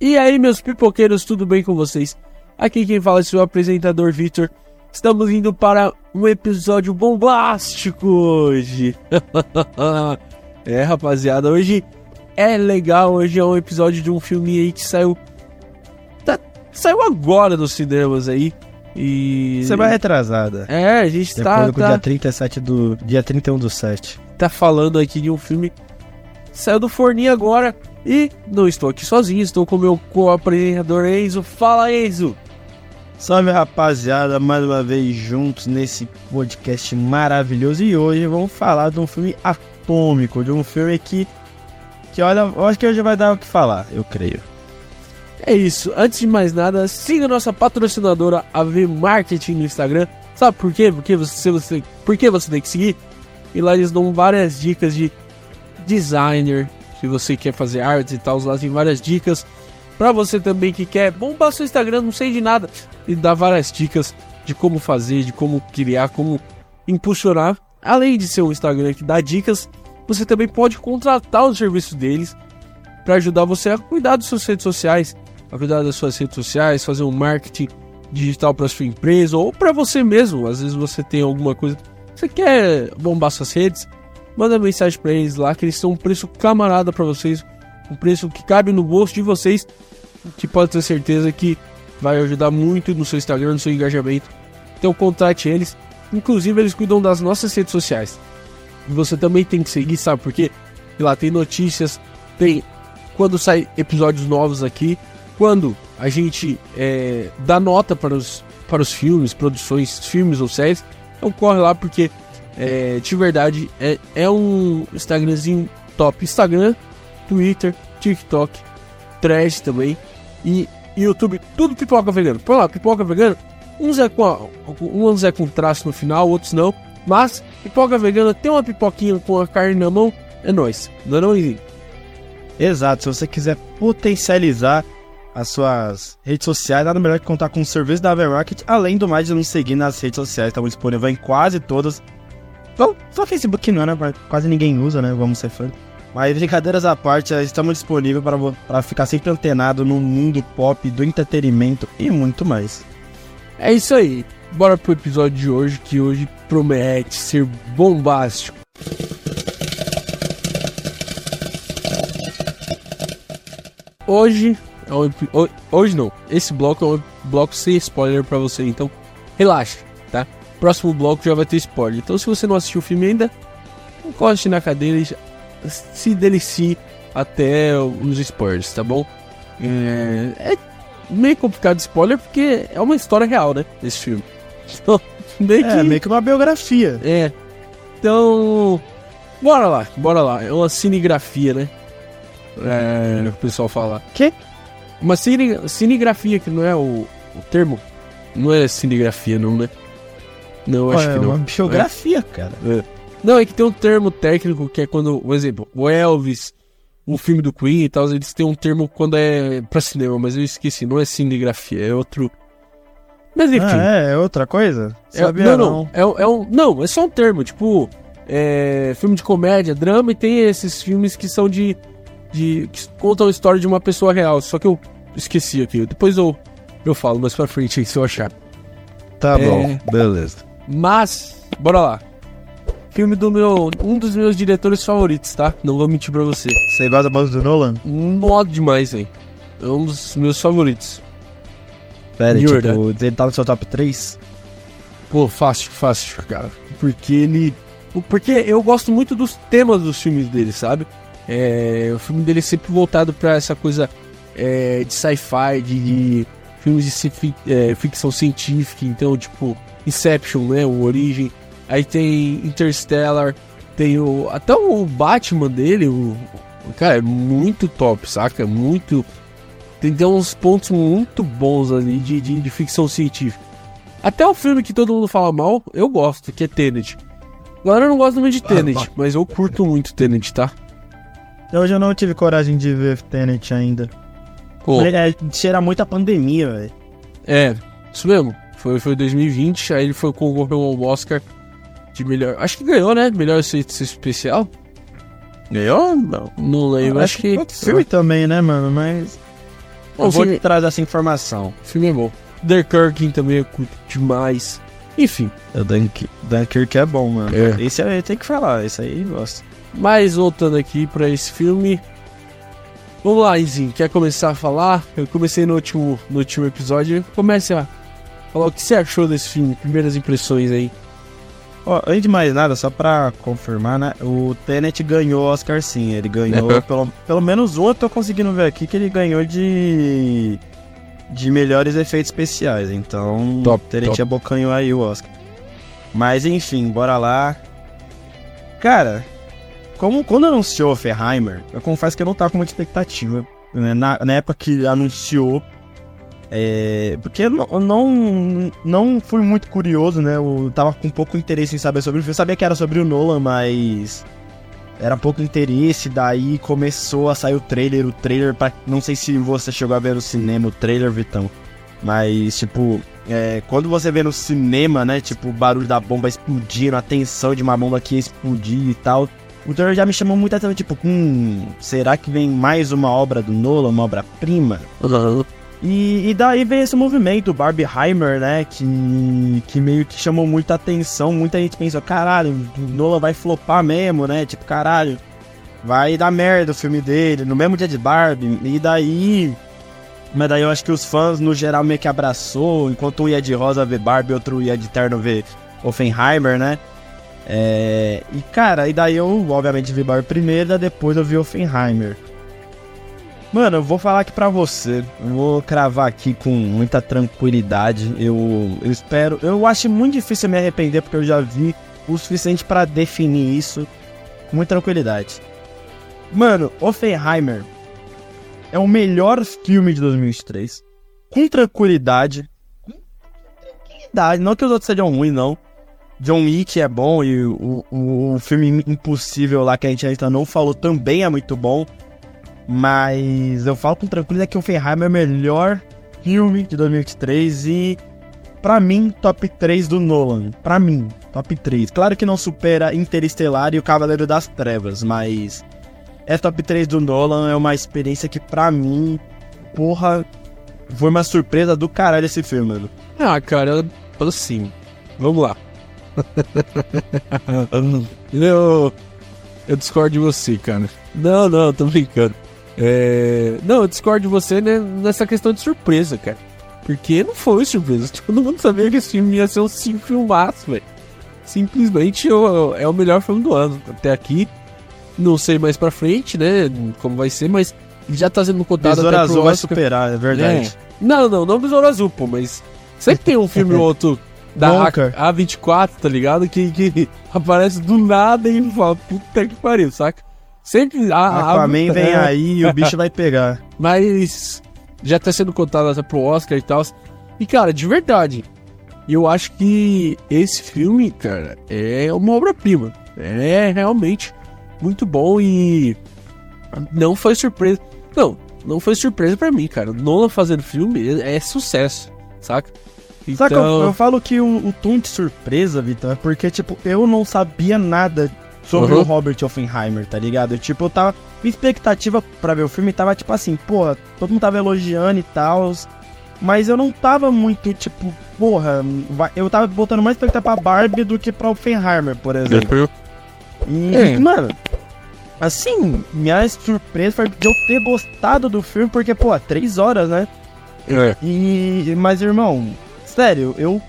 E aí, meus pipoqueiros, tudo bem com vocês? Aqui quem fala é seu apresentador Victor. Estamos indo para um episódio bombástico hoje. é, rapaziada, hoje é legal. Hoje é um episódio de um filme aí que saiu. Tá, saiu agora nos cinemas aí. E. Você vai retrasada. É, a gente De tá. acordo com o tá... dia 37 do. Dia 31 do 7. tá falando aqui de um filme saiu do forninho agora e não estou aqui sozinho, estou com o meu co-apresentador Enzo. Fala Enzo! Salve rapaziada, mais uma vez juntos nesse podcast maravilhoso. E hoje vamos falar de um filme atômico, de um filme que. Que olha, eu acho que hoje vai dar o que falar, eu creio. É isso, antes de mais nada, siga nossa patrocinadora AV Marketing no Instagram. Sabe por quê? Porque você, você, por que você tem que seguir? E lá eles dão várias dicas de designer, se você quer fazer artes e tal, lá tem várias dicas. Pra você também que quer bombar seu Instagram, não sei de nada, e dá várias dicas de como fazer, de como criar, como impulsionar. Além de ser um Instagram que dá dicas, você também pode contratar o serviço deles para ajudar você a cuidar das suas redes sociais, a cuidar das suas redes sociais, fazer um marketing digital para sua empresa ou para você mesmo. Às vezes você tem alguma coisa, você quer bombar suas redes, manda mensagem para eles lá que eles são um preço camarada para vocês, um preço que cabe no bolso de vocês, que pode ter certeza que vai ajudar muito no seu Instagram, no seu engajamento. Então contate eles. Inclusive eles cuidam das nossas redes sociais. E você também tem que seguir, sabe por quê? E lá tem notícias, tem quando sai episódios novos aqui, quando a gente é, dá nota para os, para os filmes, produções, filmes ou séries, então corre lá porque é, de verdade é, é um Instagramzinho top. Instagram, Twitter, TikTok, Threads também e YouTube, tudo pipoca vegano. Por lá, pipoca vegana, uns é com, uns é com traço no final, outros não. Mas pipoca vegana tem uma pipoquinha com a carne na mão, é nóis. Não é não? Exato, se você quiser potencializar as suas redes sociais, nada melhor que contar com o serviço da Market, além do mais de nos seguir nas redes sociais, estamos disponíveis em quase todas. Só, só Facebook não, né? Quase ninguém usa, né? Vamos ser fã. Mas brincadeiras à parte, estamos disponíveis para, para ficar sempre antenado no mundo pop, do entretenimento e muito mais. É isso aí. Bora pro episódio de hoje, que hoje promete ser bombástico. Hoje é um, hoje não. Esse bloco é um bloco sem spoiler pra você, então relaxa? Próximo bloco já vai ter spoiler. Então se você não assistiu o filme ainda, encoste na cadeira e se delicie até os spoilers, tá bom? É, é meio complicado de spoiler porque é uma história real, né? Esse filme. Então, meio que. É, meio que uma biografia. É. Então. Bora lá, bora lá. É uma cinegrafia, né? É, o pessoal fala. Que? Uma cine, cinegrafia, que não é o, o termo? Não é cinegrafia, não, né? Não, acho é que não. uma biografia, cara. É. Não, é que tem um termo técnico que é quando, por exemplo, o Elvis, o filme do Queen e tal, eles têm um termo quando é pra cinema, mas eu esqueci, não é cinegrafia, é outro. Mas enfim. Ah, é, é outra coisa? É- Sabia não, não. É, é um, não, é só um termo, tipo, é, filme de comédia, drama, e tem esses filmes que são de. de que contam a história de uma pessoa real. Só que eu esqueci aqui. Depois eu, eu falo mais pra frente aí se eu achar. Tá É. bom, beleza. Mas, bora lá. Filme do meu. Um dos meus diretores favoritos, tá? Não vou mentir pra você. Você gosta da voz do Nolan? Modo demais, hein? É um dos meus favoritos. Pera, De tipo, ele tá no seu top 3? Pô, fácil, fácil, cara. Porque ele. Porque eu gosto muito dos temas dos filmes dele, sabe? É, o filme dele é sempre voltado pra essa coisa é, de sci-fi, de, de filmes de ci- é, ficção científica. Então, tipo, Inception, né? O Origem. Aí tem Interstellar. Tem o. Até o Batman dele, o. Cara, é muito top, saca? Muito. Tem, tem uns pontos muito bons ali de, de, de ficção científica. Até o filme que todo mundo fala mal, eu gosto, que é Tenet. Agora eu não gosto muito de Tenet, bah. mas eu curto muito Tenet, tá? Hoje eu não tive coragem de ver Tenet ainda. Pô, Ele é, cheira muito a pandemia, velho. é, isso mesmo. Foi, foi 2020, aí ele foi concorreu ao Oscar de melhor. Acho que ganhou, né? Melhor efeito especial. Ganhou? Não. Não lembro, acho, que. Outro filme também, né, mano? Mas. Eu O vou filme, te trazer essa informação. o filme é bom. Dunkirk também eu curto demais. Enfim, O Dunk, Dunkirk é bom, mano. É. Esse aí tem que falar, esse aí eu gosto. mas voltando aqui pra esse filme. Vamos lá, Izinho, quer começar a falar? Eu comecei no último, no último episódio. Comece a falar o que você achou desse filme, primeiras impressões aí. Ó, antes de mais nada, só pra confirmar, né? O Tenet ganhou o Oscar sim. Ele ganhou, pelo, pelo menos um eu tô conseguindo ver aqui que ele ganhou de. de melhores efeitos especiais. Então, Top, o Tenet top. abocanhou aí o Oscar. Mas enfim, bora lá. Cara, como, quando anunciou Oppenheimer, eu confesso que eu não tava com muita expectativa. né? Na, na época que anunciou, é, porque eu não, não, não fui muito curioso, né? Eu tava com pouco interesse em saber sobre o filme. Eu sabia que era sobre o Nolan, mas era pouco interesse. Daí começou a sair o trailer. O trailer, pra, não sei se você chegou a ver no cinema o trailer, Vitão. Mas, tipo, é, quando você vê no cinema, né? Tipo, o barulho da bomba explodindo, a tensão de uma bomba que ia explodir e tal. O trailer já me chamou muita atenção, tipo, hum, será que vem mais uma obra do Nolan, uma obra-prima? E, e daí veio esse movimento, Barbieheimer, né? Que, que meio que chamou muita atenção. Muita gente pensou, caralho, o vai flopar mesmo, né? Tipo, caralho, vai dar merda o filme dele, no mesmo dia de Barbie. E daí. Mas daí eu acho que os fãs, no geral, meio que abraçou. Enquanto um ia de rosa ver Barbie, outro ia de terno ver Offenheimer, né? É, e cara, e daí eu, obviamente, vi Barbie primeiro, depois eu vi Offenheimer. Mano, eu vou falar aqui pra você. Eu vou cravar aqui com muita tranquilidade. Eu, eu espero. Eu acho muito difícil me arrepender porque eu já vi o suficiente pra definir isso com muita tranquilidade. Mano, Oppenheimer é o melhor filme de 2023. Com tranquilidade. Com tranquilidade. Não que os outros sejam ruins, não. John Wick é bom e o, o, o filme Impossível lá que a gente ainda não falou também é muito bom. Mas eu falo com tranquilidade que o Oppenheimer é o melhor filme de 2023 e pra mim, top 3 do Nolan. Pra mim, top 3. Claro que não supera Interestelar e o Cavaleiro das Trevas, mas é top 3 do Nolan, é uma experiência que pra mim, porra, foi uma surpresa do caralho esse filme, mano. Ah, cara, eu- assim, vamos lá. eu, eu discordo de você, cara. Não, não, tô brincando. É, não, eu discordo de você né, nessa questão de surpresa, cara. Porque não foi surpresa. Todo mundo sabia que esse filme ia ser um sim filmaço, velho. Simplesmente é o melhor filme do ano. Até aqui. Não sei mais pra frente, né? Como vai ser, mas já tá sendo contado Besouro até Azul vai superar, é verdade. Não, não, não Besouro Azul, pô, mas sempre tem um filme ou outro da. A, 24 tá ligado? Que, que aparece do nada e fala, puta que pariu, saca? Sempre. A, a- Aquaman vem é, aí e o bicho vai pegar. Mas já tá sendo contado até pro Oscar e tal. E, cara, de verdade, eu acho que esse filme, cara, é uma obra-prima. É realmente muito bom e não foi surpresa. Não, não foi surpresa pra mim, cara. Nolan fazendo filme é, é sucesso, saca? Só que eu, Então, eu falo que o, o tom de surpresa, Vitor, é porque, tipo, eu não sabia nada sobre Uhum. o Robert Oppenheimer, tá ligado? Tipo, eu tava. Minha expectativa pra ver o filme tava, tipo assim, pô, todo mundo tava elogiando e tal. Mas eu não tava muito, tipo, porra, eu tava botando mais expectativa pra Barbie do que pra Oppenheimer, por exemplo. E, É. mano, assim, minha surpresa foi de eu ter gostado do filme, porque, pô, três horas, né? é. E. Mas, irmão, sério, eu.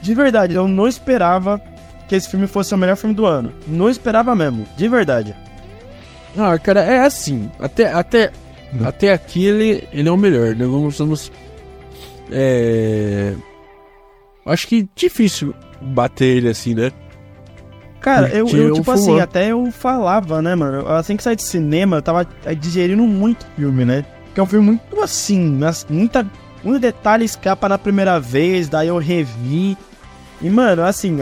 De verdade, eu não esperava que esse filme fosse o melhor filme do ano. Não esperava mesmo, de verdade. Ah, cara, é assim. Até, até, até aqui ele, ele é o melhor, né? Vamos. vamos é. Acho que difícil bater ele assim, né? Cara, eu, eu, eu tipo assim, até eu falava, né, mano? Assim que saí de cinema, eu tava eh, digerindo muito filme, né? Que é um filme muito assim, mas muita, muito detalhe escapa na primeira vez, daí eu revi. E, mano, assim,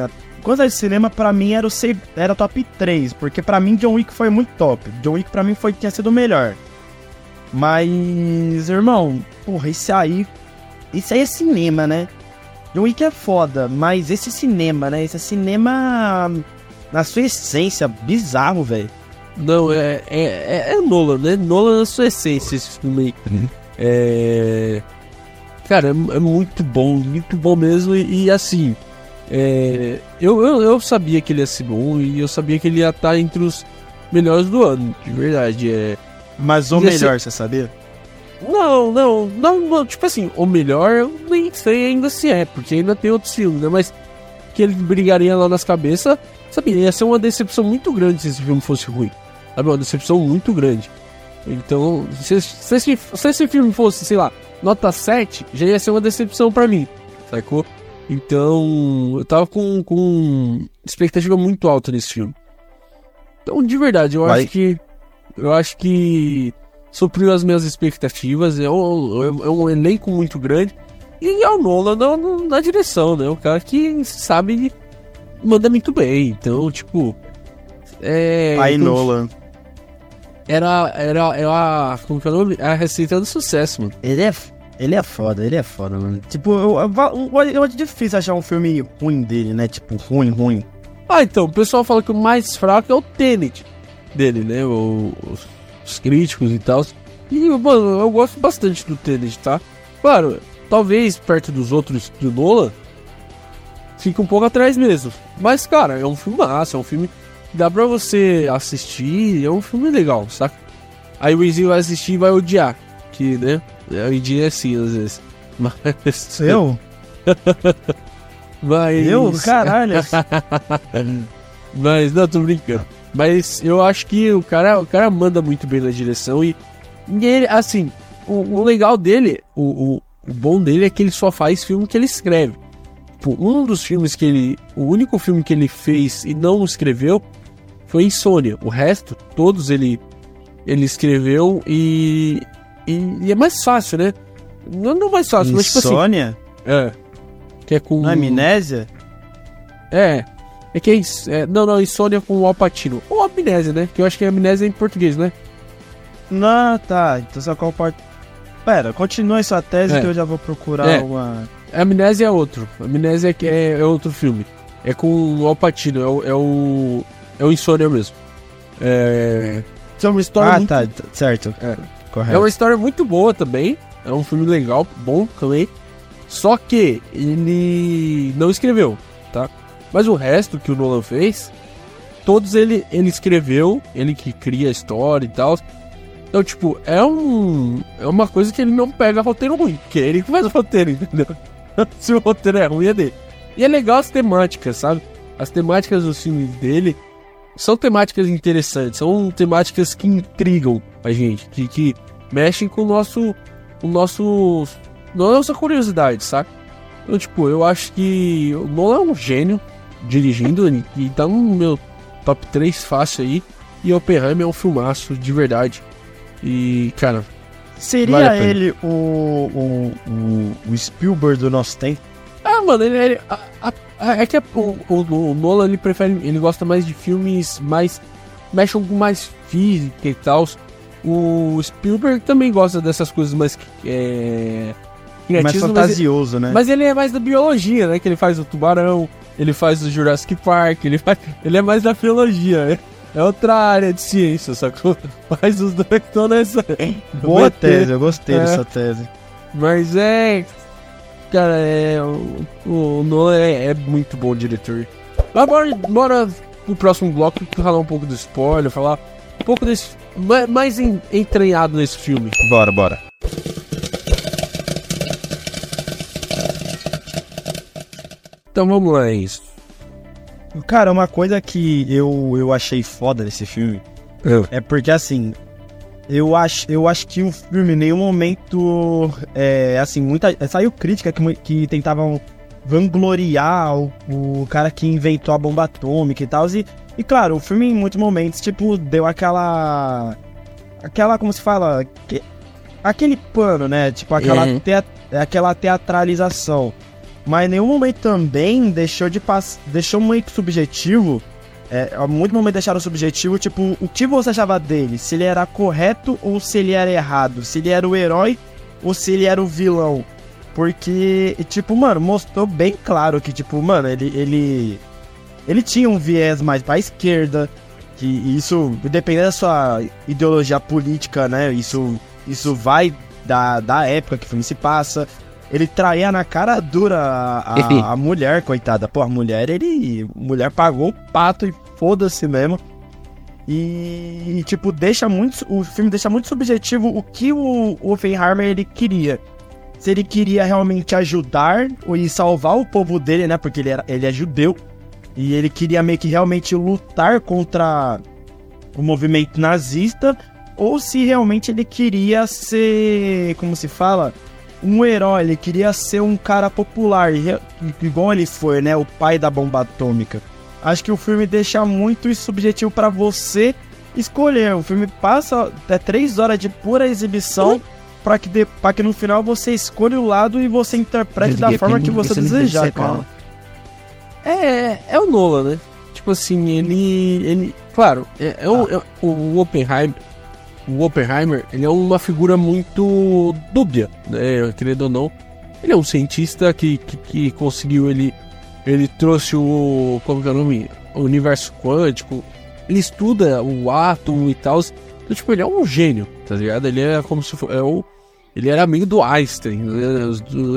a- saí de cinema, pra mim era o era top 3, porque pra mim John Wick foi muito top. John Wick pra mim foi, tinha sido o melhor. Mas, irmão, porra, esse aí. Isso aí é cinema, né? John Wick é foda, mas esse cinema, né? Esse é cinema na sua essência, bizarro, velho. Não, é, é, é, é Nolan, né? Nolan na sua essência, esse filme aí. É. Cara, é, é muito bom, muito bom mesmo. E, e assim, é, eu, eu, eu, sabia que ele ia ser bom e eu sabia que ele ia estar entre os melhores do ano, de verdade. É, Mas o melhor, ser... você sabia? Não, não, não, não, tipo assim, o melhor eu nem sei ainda se é, porque ainda tem outros filmes, né? Mas que ele brigaria lá nas cabeças, sabia? Ia ser uma decepção muito grande se esse filme fosse ruim. Sabe? Uma decepção muito grande. Então, se, se, se, se esse filme fosse, sei lá, nota 7, já ia ser uma decepção para mim, sacou? Então, eu tava com, com expectativa muito alta nesse filme. Então, de verdade, eu Vai. acho que. Eu acho que supriu as minhas expectativas. É um, é um elenco muito grande. E é o Nolan na, na direção, né? O cara que sabe manda muito bem. Então, tipo. É. Aí, Nolan. Era, era, era. Como que é o nome? A receita do sucesso, mano. Ele é, ele é foda, ele é foda, mano. Tipo, eu, eu, eu, é difícil achar um filme ruim dele, né? Tipo, ruim, ruim. Ah, então, o pessoal fala que o mais fraco é o Tenet dele, né? O, os, os críticos e tal. E, mano, eu gosto bastante do Tenet, tá? Claro, talvez perto dos outros do Nolan, fique um pouco atrás mesmo. Mas, cara, é um filme massa, é um filme que dá pra você assistir, é um filme legal, saca? Aí o Izzy vai assistir e vai odiar, que, né? O Izzy é assim, às vezes. Mas... Eu? Mas... Eu? Caralho! Mas, não, tô brincando. Mas eu acho que o cara, o cara manda muito bem na direção e, e ele, assim, o, o legal dele, o, o, o bom dele é que ele só faz filme que ele escreve. Tipo, um dos filmes que ele. O único filme que ele fez e não escreveu foi Insônia. O resto, todos ele, ele escreveu e, e, e é mais fácil, né? Não, não mais fácil, mas tipo assim. Insônia? É. Que é com. Amnésia? É. É que é, é, Não, não, Insônia com o Alpatino. Ou Amnésia, né? Que eu acho que é Amnésia em português, né? Não, tá. Então só qual parte. Pera, continua sua tese é. que eu já vou procurar é. uma. Amnésia é outro. Amnésia é, é outro filme. É com o Alpatino, é o. É o, é o Insônia mesmo. É. É uma história. Ah, muito... tá, certo. É. Correto. É uma história muito boa também. É um filme legal, bom também. Só que ele não escreveu, tá? Mas o resto que o Nolan fez, todos ele, ele escreveu, ele que cria a história e tal. Então, tipo, é um. É uma coisa que ele não pega roteiro ruim, porque é ele que faz o roteiro, entendeu? Se o roteiro é ruim, é dele. E é legal as temáticas, sabe? As temáticas dos filmes dele são temáticas interessantes, são temáticas que intrigam a gente, que, que mexem com o nosso. o nosso. nossa curiosidade, sabe? Então, tipo, eu acho que o Nolan é um gênio dirigindo e tá no meu top 3 fácil aí. E Oppenheimer é um filmaço de verdade. E, cara. Seria vale ele o, o, o, o, Spielberg do nosso tempo? Ah, mano, ele, ele a, a, é que o, o, o, Nolan ele prefere. Ele gosta mais de filmes mais. mexam com mais física e tal. O Spielberg também gosta dessas coisas mais. É, mais fantasioso, mas, né? Mas ele é mais da biologia, né? Que ele faz o tubarão, ele faz o Jurassic Park, ele, faz, ele é mais da biologia, né? É outra área de ciência, sacou? Mas os dois estão nessa. Boa tese, eu gostei é. dessa tese. Mas é. Cara, é. O, o Nolan é, é, muito bom diretor. Mas bora, bora pro próximo bloco falar um pouco do spoiler, falar um pouco desse. Mais entranhado nesse filme. Bora, bora. Então vamos lá, é isso. Cara, uma coisa que eu, eu achei foda desse filme eu. é porque assim. Eu acho, eu acho que o filme em nenhum momento. É, assim, muita. Saiu crítica que, que tentavam vangloriar o, o cara que inventou a bomba atômica e tal. E, e claro, o filme em muitos momentos, tipo, deu aquela. Aquela, como se fala? Que, aquele pano, né? Tipo, aquela, uhum. te, aquela teatralização mas em nenhum momento também deixou de passar. Deixou muito subjetivo. É, muito momento deixaram subjetivo, tipo, o que você achava dele? Se ele era correto ou se ele era errado? Se ele era o herói ou se ele era o vilão? Porque, tipo, mano, mostrou bem claro que, tipo, mano, ele. Ele, ele tinha um viés mais pra esquerda. Que isso, dependendo da sua ideologia política, né? Isso, isso vai da, da época que o filme se passa. Ele traía na cara dura a, a, a mulher, coitada. Pô, a mulher, ele. Mulher pagou o pato e foda-se mesmo. E, tipo, deixa muito. O filme deixa muito subjetivo o que o, o Oppenheimer ele queria. Se ele queria realmente ajudar e salvar o povo dele, né? Porque ele, era, ele é judeu. E ele queria meio que realmente lutar contra o movimento nazista. Ou se realmente ele queria ser. Como se fala? Um herói. Ele queria ser um cara popular. Igual ele foi, né? O pai da bomba atômica. Acho que o filme deixa muito subjetivo para você escolher. O filme passa até três horas de pura exibição para que, de, que no final você escolha o lado e você interprete da forma que você desejar, cara. É, é o Nolan, né? Tipo assim, ele. ele claro, é, é, o, é o Oppenheimer. O Oppenheimer, ele é uma figura muito dúbia, né? Querendo ou não. Ele é um cientista que, que, que conseguiu ele ele trouxe o. Como que é o nome? O universo quântico. Ele estuda o átomo e tal. Então, tipo, ele é um gênio, tá ligado? Ele é como se fosse. É o, ele era amigo do Einstein. Né?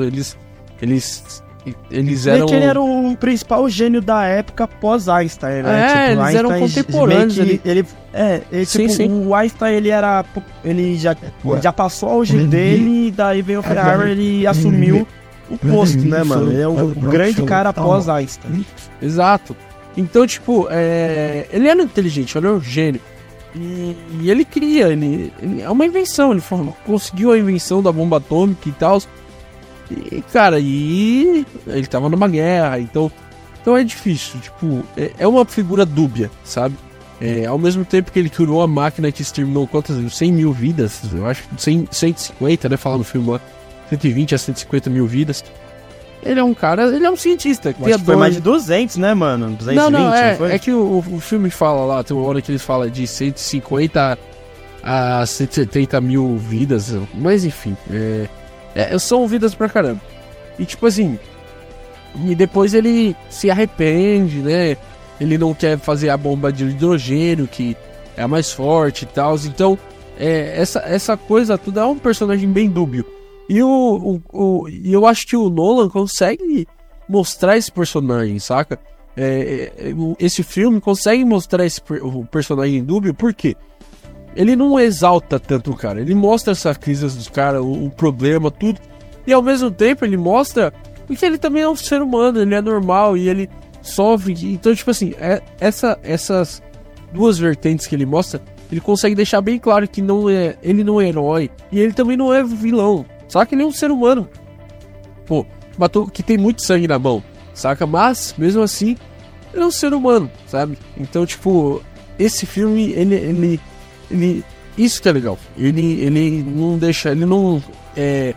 Eles. Eles. Eles eram. ele era o principal gênio da época pós-Einstein, né? É, tipo, eles Einstein eram contemporâneos. Ele, ele, é, ele, sim, tipo, sim. o Einstein ele era. Ele já, já passou auge dele, e daí veio o Ferrari ele assumiu o posto, né, mano? Ele é o, grande cara após Einstein. Exato. Então, tipo, é... ele era inteligente, ele era um gênio. E, e ele cria, ele, ele, é uma invenção, ele conseguiu a invenção da bomba atômica e tal. E, cara, e ele tava numa guerra, então, então é difícil, tipo, é, é uma figura dúbia, sabe? É, ao mesmo tempo que ele criou a máquina que exterminou quantas? 100 mil vidas, eu acho, 100, 150, né? Falando no filme lá. 120 a 150 mil vidas. Ele é um cara, ele é um cientista. Que Acho foi mais de 200, né, mano? 220, não, não, é, não é que o, o filme fala lá, tem uma hora que eles falam de 150 a 170 mil vidas, mas enfim, é, é, são vidas pra caramba. E tipo assim, e depois ele se arrepende, né? Ele não quer fazer a bomba de hidrogênio, que é a mais forte e tal. Então, é, essa, essa coisa tudo é um personagem bem dúbio. E o, o, o, eu acho que o Nolan consegue mostrar esse personagem, saca? É, é, esse filme consegue mostrar esse o personagem dúbio, por quê? Ele não exalta tanto o cara, ele mostra essa crise dos caras, o, o, problema, tudo, e ao mesmo tempo ele mostra que ele também é um ser humano, ele é normal e ele sofre. Então, tipo assim, é, essa, essas duas vertentes que ele mostra, ele consegue deixar bem claro que não é, ele não é herói e ele também não é vilão. Só que ele é um ser humano. Pô, matou que tem muito sangue na mão, saca? Mas, mesmo assim, ele é um ser humano, sabe? Então, tipo, esse filme, ele. ele, ele isso que é legal. Ele, ele não deixa. Ele não. É,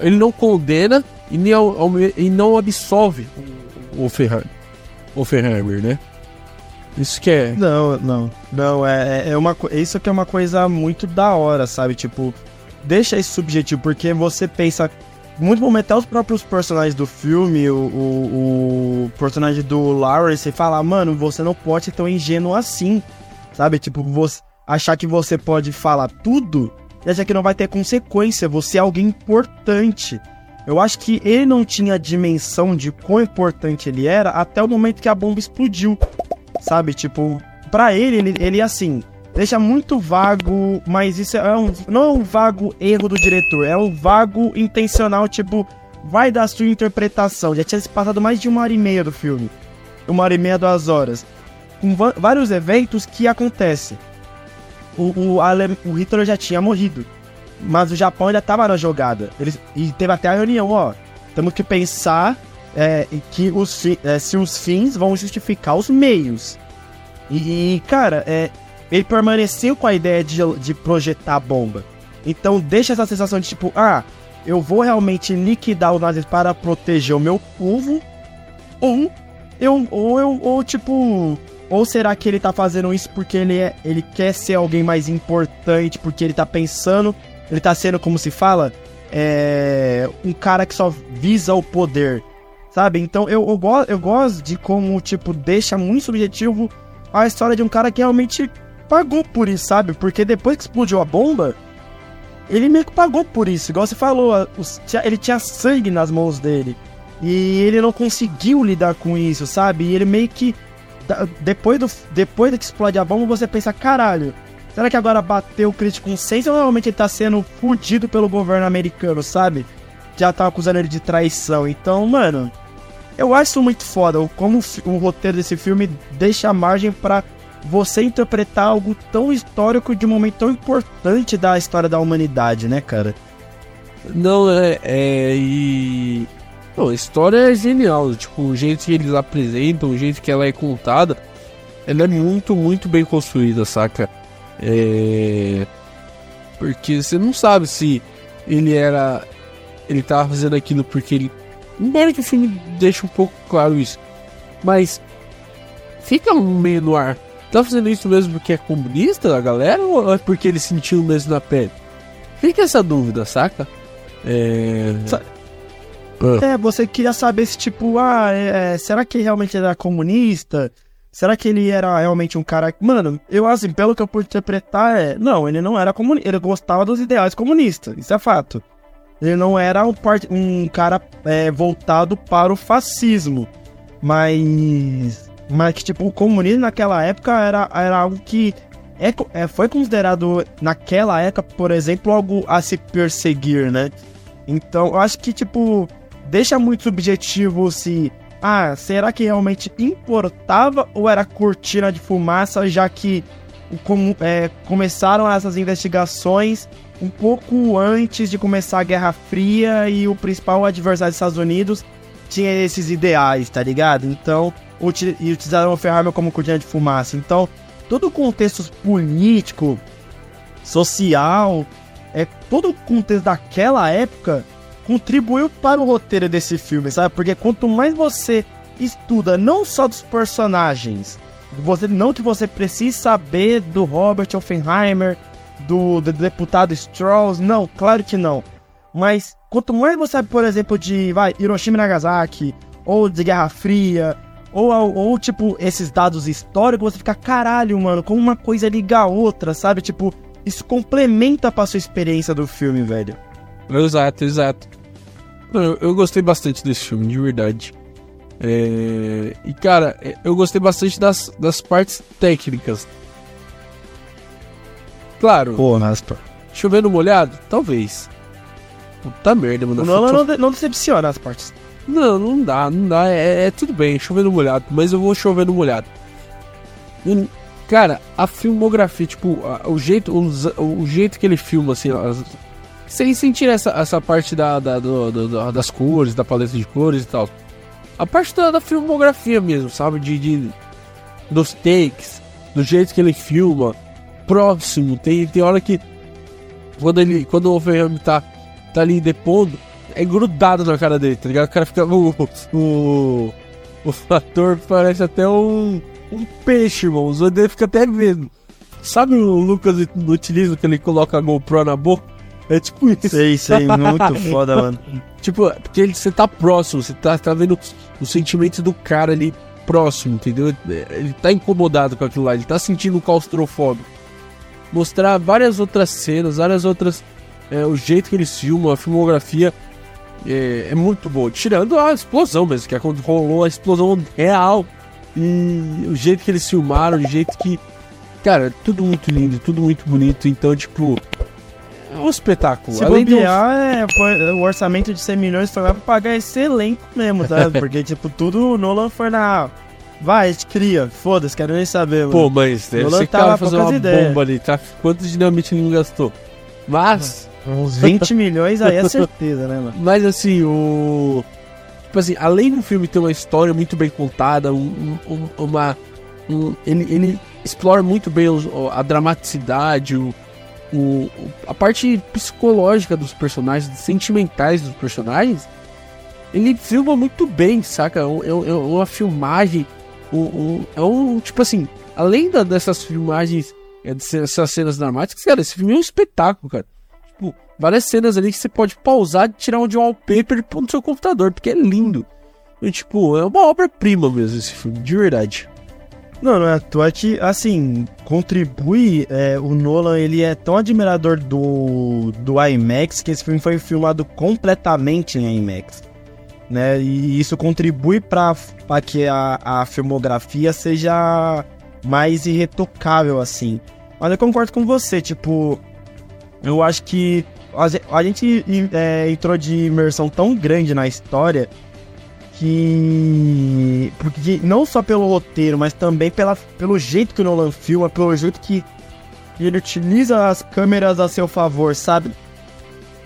ele não condena e, nem, e não absolve o, Ferrari. O Ferrari, né? Isso que é. Não, não. Não, é, é uma Isso que é uma coisa muito da hora, sabe? Tipo, deixa isso subjetivo, porque você pensa. Muito momento, até os próprios personagens do filme, o, o, o personagem do Lawrence, fala, mano, você não pode ser tão ingênuo assim, sabe? Tipo, você achar que você pode falar tudo e achar que não vai ter consequência, você é alguém importante. Eu acho que ele não tinha dimensão de quão importante ele era até o momento que a bomba explodiu, sabe? Tipo, pra ele, ele, ele assim, deixa muito vago, mas isso é um, não é um vago erro do diretor, é um vago intencional, tipo, vai da sua interpretação. Já tinha se passado mais de uma hora e meia do filme. Uma hora e meia, duas horas. Com vários eventos que acontecem. O, o, o Hitler já tinha morrido. Mas o Japão ainda estava na jogada. Eles, e teve até a reunião, ó. Temos que pensar é, que os, é, se os fins vão justificar os meios. E, cara, é, ele permaneceu com a ideia de, de projetar a bomba. Então deixa essa sensação de tipo, ah, eu vou realmente liquidar os nazis para proteger o meu povo, ou eu, ou eu, ou tipo, ou será que ele tá fazendo isso porque ele é, ele quer ser alguém mais importante, porque ele tá pensando, ele tá sendo como se fala, é, um cara que só visa o poder, sabe? Então eu, eu, go eu gosto de como, tipo, deixa muito subjetivo a história de um cara que realmente pagou por isso, sabe? Porque depois que explodiu a bomba, ele meio que pagou por isso. Igual você falou, ele tinha sangue nas mãos dele. E ele não conseguiu lidar com isso, sabe? E ele meio que. Depois, do, depois que explode a bomba, você pensa, caralho, será que agora bateu o crítico consciência ou realmente ele tá sendo fudido pelo governo americano, sabe? Já tá acusando ele de traição. Então, mano, eu acho muito foda como o roteiro desse filme deixa margem para você interpretar algo tão histórico de um momento tão importante da história da humanidade, né, cara? Não, é. é e. Não, a história é genial. Tipo, o jeito que eles apresentam, o jeito que ela é contada, ela é muito, muito bem construída, saca? É. Porque você não sabe se ele era. Ele tava fazendo aquilo porque ele. Embora que o filme deixe um pouco claro isso. Mas. Fica meio no ar Tá fazendo isso mesmo porque é comunista a galera ou é porque ele sentiu mesmo na pele? Fica essa dúvida, saca? É. Ah. É, você queria saber se, tipo, ah, é, é, será que realmente ele era comunista? Será que ele era realmente um cara. Mano, eu, assim, pelo que eu pude interpretar, é. Não, ele não era comunista. Ele gostava dos ideais comunistas, isso é fato. Ele não era um, part... um cara é, voltado para o fascismo. Mas mas que, tipo, o comunismo naquela época era, era algo que é, é, foi considerado, naquela época, por exemplo, algo a se perseguir, né? Então, eu acho que, tipo, deixa muito subjetivo se. Ah, será que realmente importava ou era cortina de fumaça, já que como, é, começaram essas investigações um pouco antes de começar a Guerra Fria e o principal adversário dos Estados Unidos tinha esses ideais, tá ligado? Então, e utilizaram o Ferrari como cortina de fumaça. Então, todo o contexto político, social, é todo o contexto daquela época contribuiu para o roteiro desse filme, sabe? Porque quanto mais você estuda não só dos personagens, você não que você precise saber do Robert Oppenheimer, do, do deputado Strauss, não, claro que não. Mas quanto mais você sabe, por exemplo, de vai, Hiroshima e Nagasaki, ou de Guerra Fria, ou, ou, tipo, esses dados históricos, você fica, caralho, mano, como uma coisa liga a outra, sabe? Tipo, isso complementa pra sua experiência do filme, velho. Exato, exato. Eu, eu gostei bastante desse filme, de verdade. É... E, cara, é, eu gostei bastante das, das partes técnicas. Claro. Pô, Naspa. Chovendo molhado? Talvez. Puta merda, mano. O Nolan não, não decepciona as partes não, não dá, não dá. É, é tudo bem, chovendo molhado, mas eu vou chovendo molhado. cara, a filmografia, tipo, a, o jeito, o, o, jeito que ele filma, assim, as, sem sentir essa, essa parte da, da do, do, das cores, da paleta de cores e tal. A parte da, da filmografia mesmo, sabe? De, de, dos takes, do jeito que ele filma, próximo. Tem, tem hora que quando ele, quando o Overham tá, tá ali depondo é grudado na cara dele, tá ligado? O cara fica. O, o, o ator parece até um, um peixe, irmão. Os olhos dele fica até vendo. Sabe o Lucas utiliza que ele coloca a GoPro na boca? É tipo isso. Sei, sei, muito foda, mano. Tipo, porque ele, você tá próximo, você tá, tá vendo o sentimento do cara ali próximo, entendeu? Ele tá incomodado com aquilo lá, ele tá sentindo claustrofóbico. Mostrar várias outras cenas, várias outras. É, o jeito que eles filmam, a filmografia é, é muito boa. Tirando a explosão mesmo, que é quando rolou a explosão real. E o jeito que eles filmaram, o jeito que. Cara, tudo muito lindo, tudo muito bonito. Então, tipo. É um espetáculo. Se Além bobear, de... é, o orçamento de 100 milhões foi lá pra pagar esse elenco mesmo, tá? Porque, tipo, tudo o Nolan foi na. Vai, a gente cria. Foda-se, quero nem saber, mano. Pô, mas deve ser cara fazer uma ideias. bomba ali, tá? Quanto dinamite ele não gastou? Mas. Uns 20 milhões aí é certeza, né, mano? Mas assim, o. Tipo assim, além do filme ter uma história muito bem contada, um, um, uma. Um, ele, ele explora muito bem a dramaticidade, o, o, a parte psicológica dos personagens, sentimentais dos personagens. Ele filma muito bem, saca? É, uma filmagem. Um, é um. Tipo assim, além da, dessas filmagens, é, dessas cenas dramáticas, cara, esse filme é um espetáculo, cara tipo, várias cenas ali que você pode pausar tirar um de wallpaper e pôr no seu computador, porque é lindo. E, tipo, é uma obra-prima mesmo esse filme, de verdade. Não, não é à toa que, assim, contribui. É, o Nolan ele é tão admirador do, do IMAX que esse filme foi filmado completamente em IMAX. Né? E isso contribui para que a, a filmografia seja mais irretocável, assim. Mas eu concordo com você, tipo, eu acho que a, gente é, entrou de imersão tão grande na história que. Porque não só pelo roteiro, mas também pela, pelo jeito que o Nolan filma, pelo jeito que ele utiliza as câmeras a seu favor, sabe?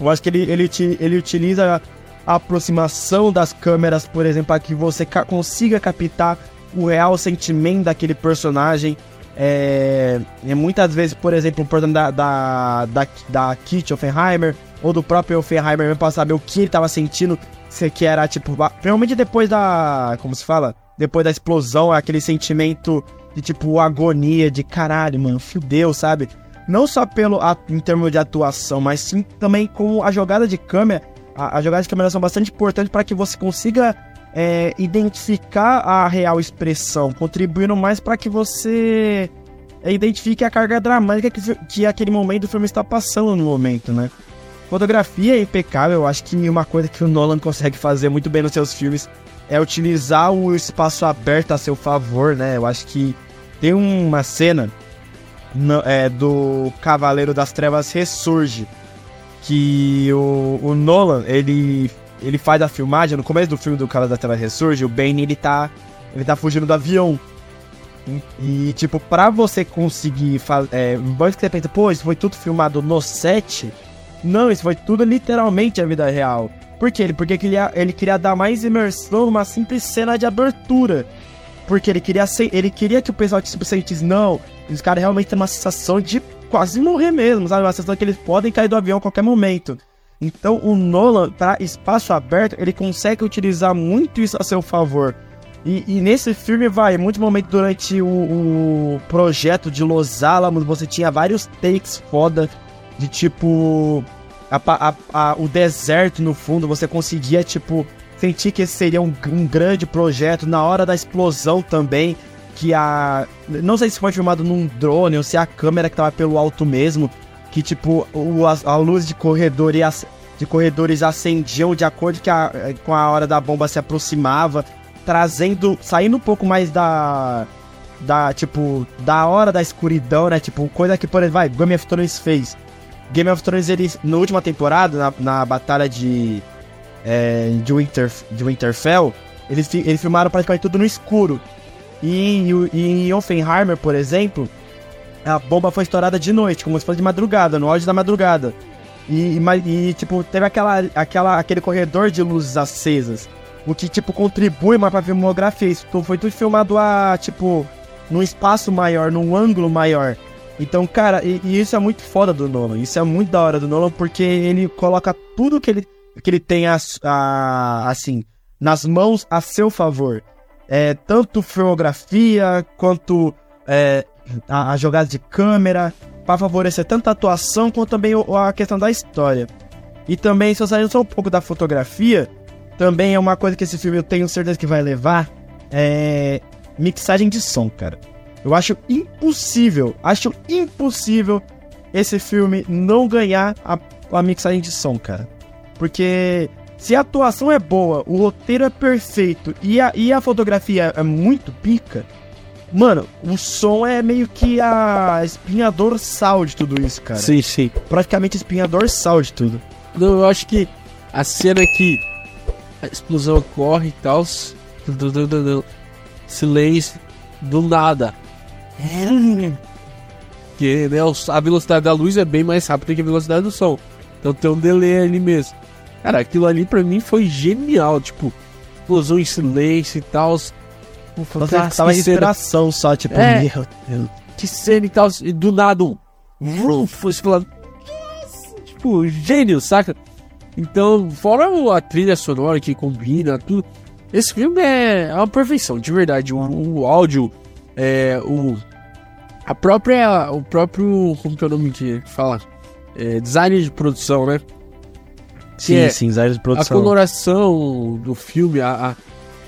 Eu acho que ele, ele, ele utiliza a aproximação das câmeras, por exemplo, para que você ca consiga captar o real sentimento daquele personagem. É, é muitas vezes, por exemplo, o portanto da, da, da, da Kit Offenheimer ou do próprio Offenheimer para saber o que ele estava sentindo que era tipo, realmente depois da, como se fala, depois da explosão, aquele sentimento de tipo agonia, de caralho, mano, fudeu, sabe? Não só pelo em termos de atuação, mas sim também com a jogada de câmera. A, a jogada de câmera são bastante importantes para que você consiga é, identificar a real expressão, contribuindo mais para que você é, identifique a carga dramática que, que aquele momento do filme está passando no momento, né? Fotografia é impecável, eu acho que uma coisa que o Nolan consegue fazer muito bem nos seus filmes é utilizar o espaço aberto a seu favor, né? Eu acho que tem uma cena no, é, do Cavaleiro das Trevas Ressurge, que o, o, Nolan, ele, ele faz a filmagem, no começo do filme do Cavaleiro das Trevas Ressurge, o Bane, ele tá, ele tá fugindo do avião. E, tipo, pra você conseguir fazer... É, que você pô, isso foi tudo filmado no set não, isso foi tudo literalmente a vida real. Por quê? Porque ele queria, ele queria dar mais imersão numa simples cena de abertura. Porque ele queria, ser, ele queria que o pessoal tipo, sentisse, não, os caras realmente têm uma sensação de quase morrer mesmo, sabe? Uma sensação que eles podem cair do avião a qualquer momento. Então o Nolan, para espaço aberto, ele consegue utilizar muito isso a seu favor. E, e nesse filme, vai, muitos momentos durante o, o, projeto de Los Alamos, você tinha vários takes foda de tipo. A, a, o deserto no fundo, você conseguia, tipo, sentir que esse seria um, um grande projeto. Na hora da explosão também, que a. Não sei se foi filmado num drone ou se a câmera que tava pelo alto mesmo. Que tipo, o, a, a luz de corredor e as, de corredores acendiam de acordo que a, com a hora da bomba se aproximava, trazendo. saindo um pouco mais da. Da, tipo, da hora da escuridão, né? Tipo, coisa que, por exemplo, vai, Game of Thrones fez Game of Thrones, ele, na última temporada, na, na batalha de, é, de, Winter, de Winterfell, eles, eles filmaram praticamente tudo no escuro. E, e, em Offenheimer, por exemplo, a bomba foi estourada de noite, como se fosse de madrugada, no auge da madrugada. E, e, e, tipo, teve aquela, aquela, aquele corredor de luzes acesas. O que, tipo, contribui mais pra filmografia. Isso foi tudo filmado a, tipo, num espaço maior, num ângulo maior. Então, cara, e, e, isso é muito foda do Nolan. Isso é muito da hora do Nolan porque ele coloca tudo que ele, que ele tem, a, a, assim, nas mãos a seu favor. É, tanto filmografia quanto é, a, a jogada de câmera, para favorecer tanto a atuação quanto também a questão da história. E também, se eu sair só um pouco da fotografia, também é uma coisa que esse filme eu tenho certeza que vai levar, é mixagem de som, cara. Eu acho impossível, acho impossível esse filme não ganhar a, a mixagem de som, cara. Porque se a atuação é boa, o roteiro é perfeito e a, e a fotografia é muito pica, mano, o som é meio que a espinha dorsal de tudo isso, cara. Sim, sim. Praticamente espinha dorsal de tudo. Não, eu acho que a cena que a explosão ocorre e tal, silêncio, do nada. Que né, a velocidade da luz é bem mais rápida que a velocidade do som. Então tem um delay ali mesmo. Cara, aquilo ali pra mim foi genial. Tipo, explosão em silêncio e tal. Você tava em inspiração só, tipo, é, meu Deus. Que cena e tal. E do nada um. Ruf, explodindo. Tipo, gênio, saca? Então, fora a trilha sonora que combina, tudo. Esse filme é uma perfeição, de verdade. O, o áudio, é, o a própria o próprio como que é o nome que fala é, design de produção né sim é sim design de produção a coloração do filme a, a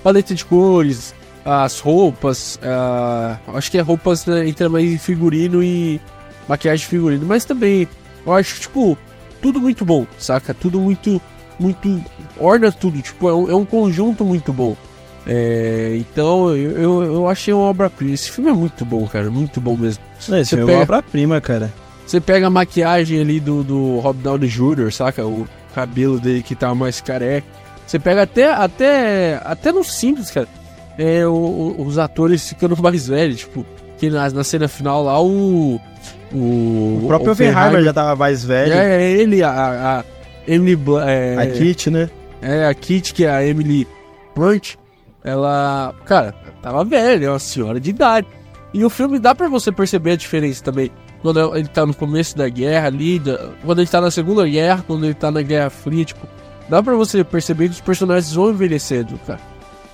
paleta de cores as roupas, uh, acho que é roupas né, entra mais em figurino e maquiagem de figurino, mas também eu acho tipo tudo muito bom, saca? Tudo muito muito orna tudo, tipo é um, é um conjunto muito bom. É, então eu, eu, achei uma obra-prima. Esse filme é muito bom, cara, muito bom mesmo. Esse Você filme pega, é uma obra-prima, cara. Você pega a maquiagem ali do, do Rob Downey Jr., saca? O cabelo dele que tá mais careca. Você pega até, até, até no simples, cara. É, o, o, os atores ficando mais velhos, tipo, que na, na cena final lá o. O, o próprio Oppenheimer já tava mais velho. É, é ele, a, a Emily. É, a Kit, né? É, a Kit, que é a Emily Blunt. Ela, cara, tava velha, é uma senhora de idade. E o filme dá para você perceber a diferença também. Quando ele tá no começo da guerra ali, quando ele tá na Segunda Guerra, quando ele tá na Guerra Fria, tipo, dá para você perceber que os personagens vão envelhecendo, cara.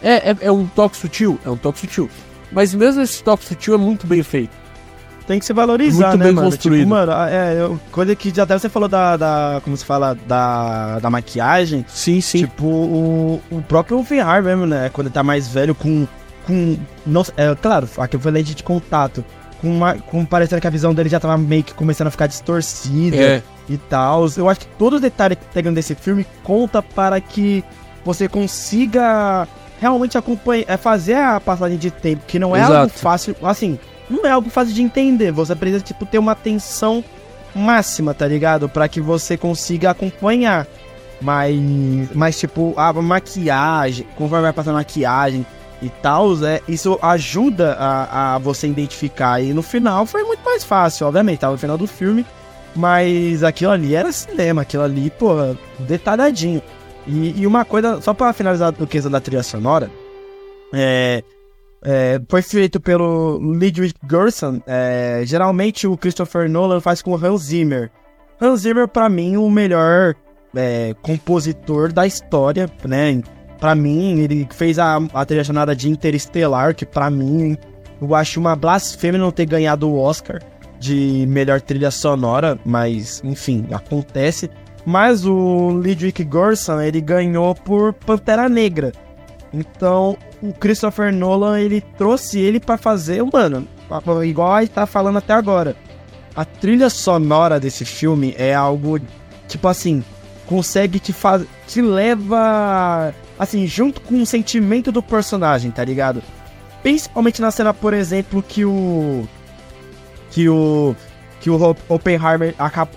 É, é, é, um toque sutil, é um toque sutil. Mas mesmo esse toque sutil é muito bem feito. Tem que se valorizar, muito né, bem mano? Tipo, construído. Tipo, mano, é, coisa que até você falou da, da, como se fala, da, da maquiagem. Sim, sim. Tipo, o, o próprio VR mesmo, né? Quando ele tá mais velho, com, com, não, é, claro, aqui foi lente de contato. Com, uma, com parecendo que a visão dele já tava meio que começando a ficar distorcida é. e tal. Eu acho que todo o detalhe que pegando desse filme conta para que você consiga realmente acompanhar, é fazer a passagem de tempo, que não é Exato. algo fácil, assim, não é algo fácil de entender. Você precisa, tipo, ter uma atenção máxima, tá ligado? para que você consiga acompanhar. Mas, mas tipo, a maquiagem, conforme vai passando a maquiagem e tal, é, isso ajuda a, a você identificar. E no final foi muito mais fácil, obviamente, tava no final do filme. Mas aquilo ali era cinema, aquilo ali, pô, detalhadinho. E, e uma coisa, só para finalizar do questão da trilha sonora, é, é, foi feito pelo Ludwig Göransson. É, geralmente o Christopher Nolan faz com Hans Zimmer. Hans Zimmer, para mim, o melhor é, compositor da história, né? Para mim, ele fez a, a trilha sonora de Interestelar, que para mim eu acho uma blasfêmia não ter ganhado o Oscar de melhor trilha sonora, mas enfim, acontece. Mas o Ludwig Göransson, ele ganhou por Pantera Negra. Então, o Christopher Nolan, ele trouxe ele para fazer, mano, igual a gente tá falando até agora. A trilha sonora desse filme é algo, tipo assim, consegue te fazer, te leva, assim, junto com o sentimento do personagem, tá ligado? Principalmente na cena, por exemplo, que o... Que o que o Oppenheimer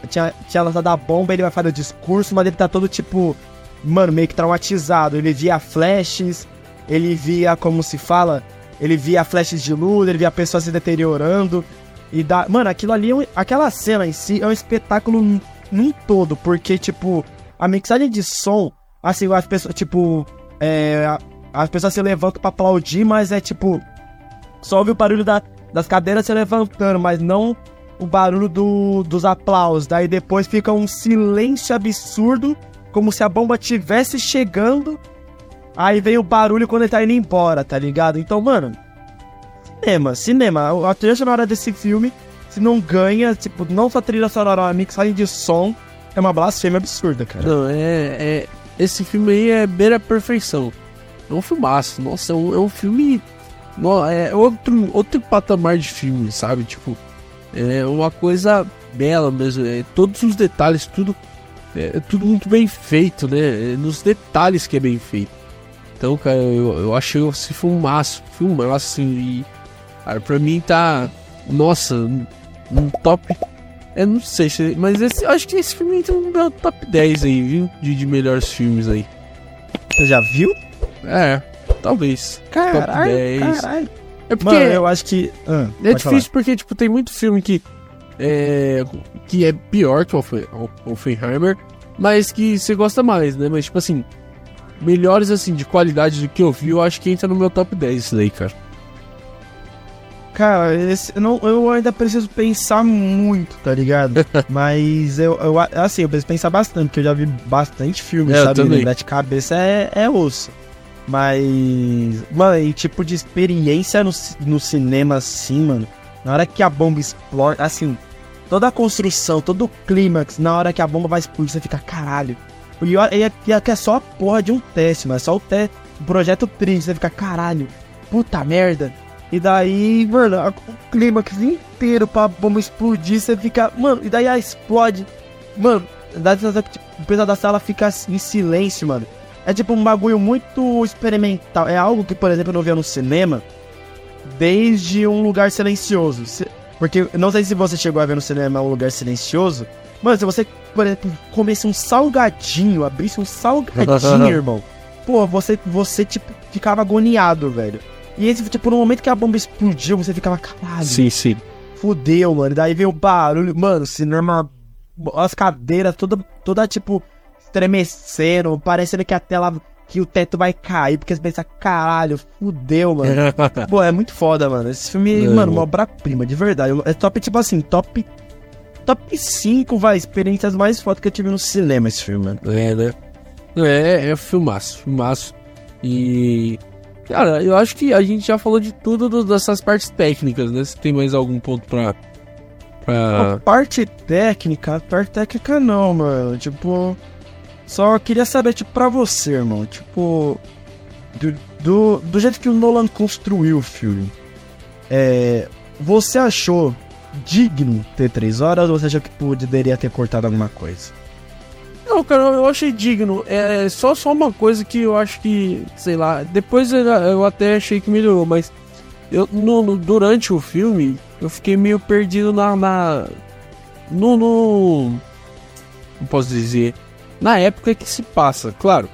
tinha, tinha lançado a bomba, ele vai fazer o discurso, mas ele tá todo tipo, mano, meio que traumatizado. Ele via flashes, ele via, como se fala, ele via flashes de luz, ele via a pessoa se deteriorando. E dá. Mano, aquilo ali, é aquela cena em si é um espetáculo num todo, porque, tipo, a mixagem de som, assim, as pessoas, tipo, é, as pessoas se levantam para aplaudir, mas é tipo, só ouve o barulho da, das cadeiras se levantando, mas não o barulho do, dos aplausos. Daí depois fica um silêncio absurdo, como se a bomba tivesse chegando. Aí vem o barulho quando ele tá indo embora, tá ligado? Então, mano, cinema, cinema. A trilha sonora desse filme, se não ganha, tipo, não só trilha sonora, uma mixagem de som, é uma blasfêmia absurda, cara. Não, é, é. Esse filme aí é beira perfeição. É um filmaço. Nossa, é um, é um filme. É outro, outro patamar de filme, sabe? Tipo, é uma coisa bela mesmo. É, todos os detalhes, tudo. É, tudo muito bem feito, né? É nos detalhes que é bem feito. Então, cara, eu, eu achei esse filmaço, filmaço, assim, e. Cara, pra mim tá. Nossa, um top. Eu não sei se. Mas esse, acho que esse filme no meu top 10 aí, viu? De, de melhores filmes aí. Você já viu? É, talvez. Caralho, top 10. Caralho. É porque. Mano, eu acho que. Ah, é difícil falar. porque, tipo, tem muito filme que. É, que é pior que o Oppenheimer, mas que você gosta mais, né? Mas, tipo assim. Melhores, assim, de qualidade do que eu vi, eu acho que entra no meu top 10 isso daí, cara. Cara, esse, eu, não, eu ainda preciso pensar muito, tá ligado? Mas eu, eu, assim, eu preciso pensar bastante, porque eu já vi bastante filme, é, sabe? Lembrar de cabeça é, é osso. Mas, mano, e tipo de experiência no, no cinema assim, mano. Na hora que a bomba explode, assim, toda a construção, todo o clímax, na hora que a bomba vai explodir, você fica caralho. E é, é, é só a porra de um teste, mas só o, te, o projeto triste, você fica caralho. puta merda. E daí, mano, o clímax inteiro pra bomba explodir, você fica. Mano, e daí explode. Mano, daí tipo, o peso da sala fica em silêncio, mano. É tipo um bagulho muito experimental. É algo que, por exemplo, eu não via no cinema desde um lugar silencioso. Porque não sei se você chegou a ver no cinema um lugar silencioso. Mano, se você, por exemplo, comesse um salgadinho, abrisse um salgadinho, irmão. Pô, você, você, tipo, ficava agoniado, velho. E esse, tipo, no momento que a bomba explodiu, você ficava, caralho. Sim, sim. Fudeu, mano. Daí veio o barulho. Mano, cinema. As cadeiras toda, toda tipo, estremecendo, parecendo que a tela. Que o teto vai cair, porque você pensa, caralho, fudeu, mano. Pô, é muito foda, mano. Esse filme, é, mano, uma obra-prima, de verdade. É top, tipo assim, top. Top 5, vai, experiências mais fodas que eu tive no cinema esse filme, mano. É, né? É, é filmaço, filmaço. E. Cara, eu acho que a gente já falou de tudo dessas partes técnicas, né? Se tem mais algum ponto pra. pra... A parte técnica, parte técnica não, mano. Tipo. Só queria saber, tipo, pra você, irmão. Tipo. Do, do, do jeito que o Nolan construiu o filme. É. Você achou digno ter três horas ou você achou que poderia ter cortado alguma coisa? Não, cara, eu achei digno. É só, só uma coisa que eu acho que, sei lá, depois eu, eu até achei que melhorou, mas eu no, no, durante o filme eu fiquei meio perdido na. na no, no. Não posso dizer. Na época que se passa, claro.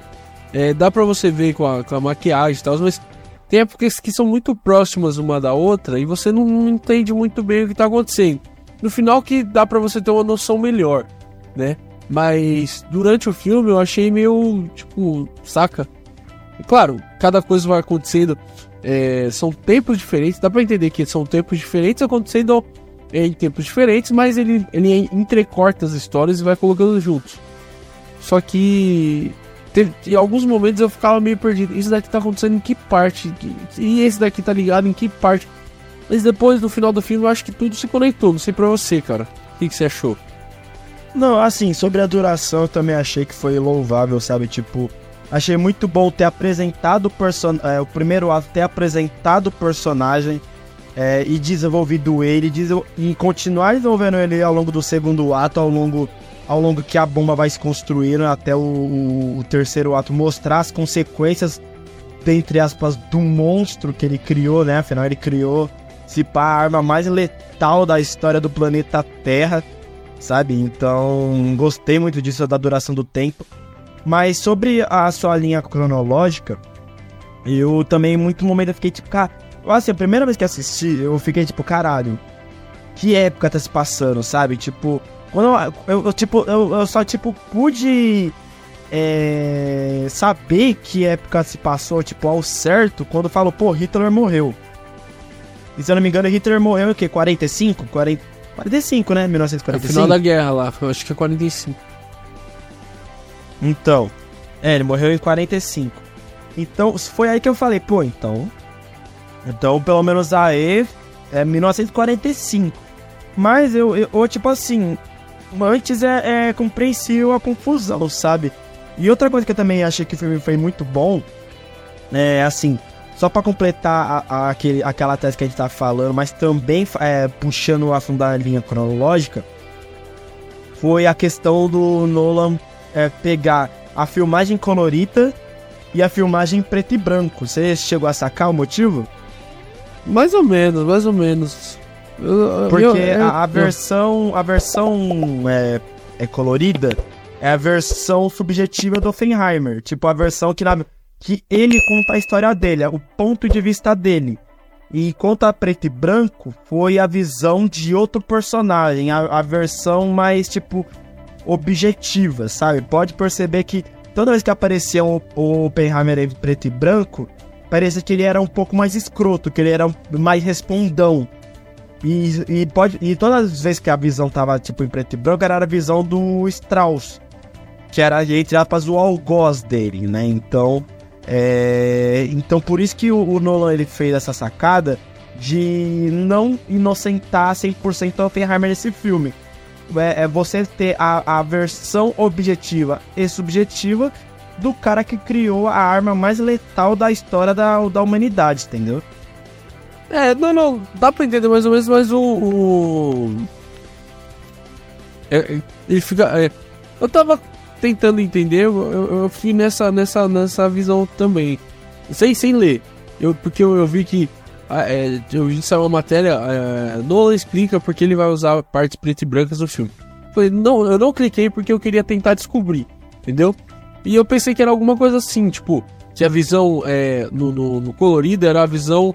É, dá pra você ver com a, com a maquiagem e tal, mas tem épocas que são muito próximas uma da outra e você não, entende muito bem o que tá acontecendo. No final que dá pra você ter uma noção melhor, né? Mas durante o filme eu achei meio, tipo, saca? E claro, cada coisa vai acontecendo. É, são tempos diferentes, dá pra entender que são tempos diferentes acontecendo em tempos diferentes, mas ele, ele entrecorta as histórias e vai colocando juntos. Só que teve, em alguns momentos eu ficava meio perdido. Isso daqui tá acontecendo em que parte? E esse daqui tá ligado em que parte? Mas depois, no final do filme, eu acho que tudo se conectou. Não sei pra você, cara. O que, que você achou? Não, assim, sobre a duração eu também achei que foi louvável, sabe? Tipo, achei muito bom ter apresentado o person... É, o primeiro ato, ter apresentado o personagem é, e desenvolvido ele e continuar desenvolvendo ele ao longo do segundo ato, ao longo, ao longo que a bomba vai se construindo até o, o, o terceiro ato, mostrar as consequências, entre aspas, do monstro que ele criou, né? Afinal, ele criou, se pá, a arma mais letal da história do planeta Terra sabe? Então, gostei muito disso, da duração do tempo. Mas sobre a sua linha cronológica, eu também, em muito momento, eu fiquei tipo, cara. Assim, a primeira vez que assisti, eu fiquei tipo, caralho, que época tá se passando, sabe? Tipo, quando eu, eu, eu tipo, eu, eu, só, tipo, pude é, saber que época se passou, tipo, ao certo, quando falou, pô, Hitler morreu. E se eu não me engano, Hitler morreu o quê? 45? 40, 45, né? 1945. É o final da guerra lá, eu acho que é 45. Então, é, ele morreu em 45. Então, foi aí que eu falei, pô, então. Então, pelo menos aí é 1945. Mas eu, eu, eu tipo assim, antes é, é compreensível a confusão, sabe? E outra coisa que eu também achei que o filme foi muito bom é assim, só para completar a, a, aquele, aquela tese que a gente tá falando, mas também é, puxando o assunto da linha cronológica, foi a questão do Nolan é, pegar a filmagem colorida e a filmagem preto e branco. Você chegou a sacar o motivo? Mais ou menos, mais ou menos. Porque eu, eu, a, a, versão, a versão é, é colorida é a versão subjetiva do Oppenheimer. Tipo, a versão que na, que ele conta a história dele, o ponto de vista dele. E conta preto e branco foi a visão de outro personagem, a, a versão mais, tipo, objetiva, sabe? Pode perceber que toda vez que aparecia o, o Oppenheimer em preto e branco, parecia que ele era um pouco mais escroto, que ele era mais respondão. E, e, pode, e todas as vezes que a visão tava, tipo, em preto e branco, era a visão do Strauss. Que era, entre aspas, o algoz dele, né? Então, é, então por isso que o, o, Nolan ele fez essa sacada de não inocentar 100% o Oppenheimer nesse filme. É, é, você ter a, a versão objetiva e subjetiva do cara que criou a arma mais letal da história da, da humanidade, entendeu? É, não, não, dá pra entender mais ou menos, mas o. o... É, é, ele fica. É, eu tava tentando entender, eu, eu, eu, fui nessa, nessa, nessa visão também. Sem, sem ler. Eu, porque eu, eu vi que. É, eu vi saiu uma matéria. É, Nolan explica porque ele vai usar partes preto e brancas no filme. Falei, não, eu não cliquei porque eu queria tentar descobrir, entendeu? E eu pensei que era alguma coisa assim, tipo, que a visão é, no, no, no colorido era a visão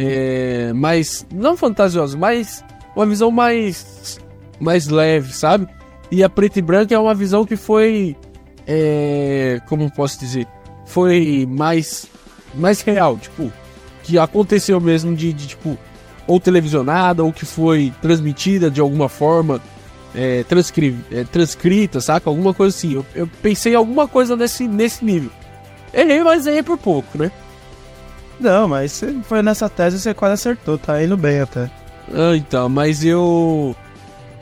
é, mais. Não fantasiosa, mas uma visão mais. mais leve, sabe? E a preto e branco é uma visão que foi. É, como posso dizer? Foi mais. mais real, tipo. Que aconteceu mesmo de, de tipo. Ou televisionada, ou que foi transmitida de alguma forma. É, transcri, é, transcrita, saca? Alguma coisa assim. Eu, eu pensei em alguma coisa nesse, nesse nível. Errei, mas errei por pouco, né? Não, mas foi nessa tese você quase acertou, tá indo bem até. Ah, então, mas eu.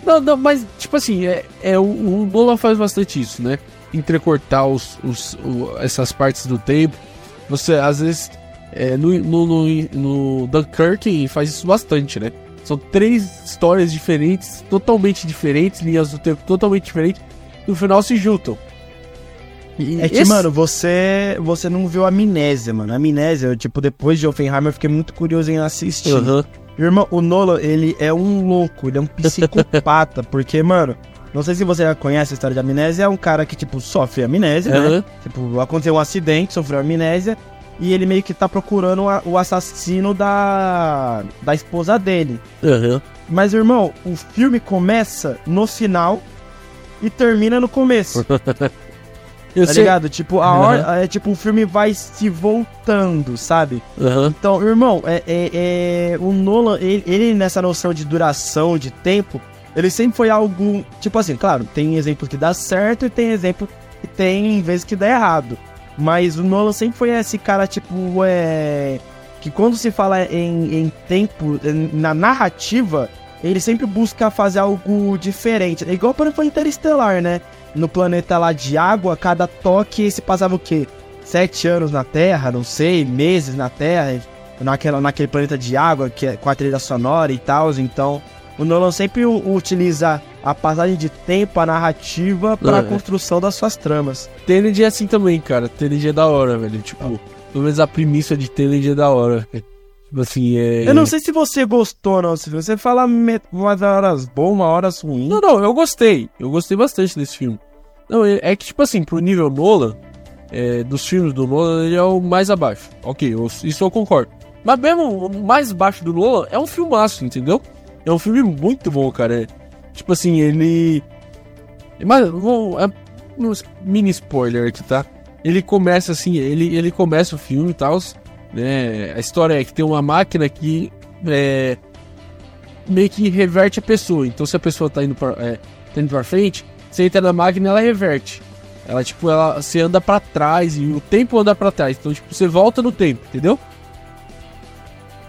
Não, não, mas, tipo assim, é, é o, o Nolan faz bastante isso, né? Entrecortar os, os, o, essas partes do tempo. Você, às vezes, é, no, no, no, no Dunkirk faz isso bastante, né? São três histórias diferentes, totalmente diferentes, linhas do tempo totalmente diferentes. No final se juntam. É que, esse... mano, você você não viu Amnésia, mano. Amnésia, eu, tipo, depois de Oppenheimer, eu fiquei muito curioso em assistir. Uhum. Irmão, o Nolan, ele é um louco, ele é um psicopata, porque, mano, não sei se você já conhece a história de amnésia, é um cara que, tipo, sofre amnésia, uhum. né? Tipo, aconteceu um acidente, sofreu amnésia, e ele meio que tá procurando o assassino da, da esposa dele. Uhum. Mas, irmão, o filme começa no final e termina no começo. Eu tá sei... ligado? Tipo, a hora, uhum. é, tipo, o filme vai se voltando, sabe? Uhum. Então, irmão, é, é, é, o Nolan, ele, ele, nessa noção de duração, de tempo, ele sempre foi algo. Tipo assim, claro, tem exemplos que dá certo e tem exemplos que tem vezes que dá errado. Mas o Nolan sempre foi esse cara, tipo, é. Que quando se fala em, em tempo, na narrativa, ele sempre busca fazer algo diferente. É igual para o Interestelar, né? No planeta lá de água, cada toque se passava o quê? Sete anos na Terra, não sei, meses na Terra, naquela, naquele planeta de água, que é com a trilha sonora e tal. Então, o Nolan sempre utiliza a passagem de tempo, a narrativa, para a é. construção das suas tramas. TNG é assim também, cara. TNG é da hora, velho. Tipo, pelo menos a premissa de TNG é da hora. Tipo assim, é. Eu não sei se você gostou, não. Se você fala umas horas boas, uma horas ruins. Não, não, eu gostei. Eu gostei bastante desse filme. Não, é, é que, tipo assim, pro nível Nolan, é, dos filmes do Nolan, ele é o mais abaixo. Ok, eu, isso eu concordo. Mas mesmo o mais baixo do Nolan é um filmaço, entendeu? É um filme muito bom, cara. É, tipo assim, ele. Mas, bom, é um mini spoiler aqui, tá? Ele começa assim, ele, ele começa o filme e tal. Né? A história é que tem uma máquina que é, meio que reverte a pessoa. Então, se a pessoa tá indo pra, é, tá indo pra frente, você entra na máquina ela reverte. Ela, tipo, ela, você anda para trás e o tempo anda para trás. Então, tipo, você volta no tempo, entendeu?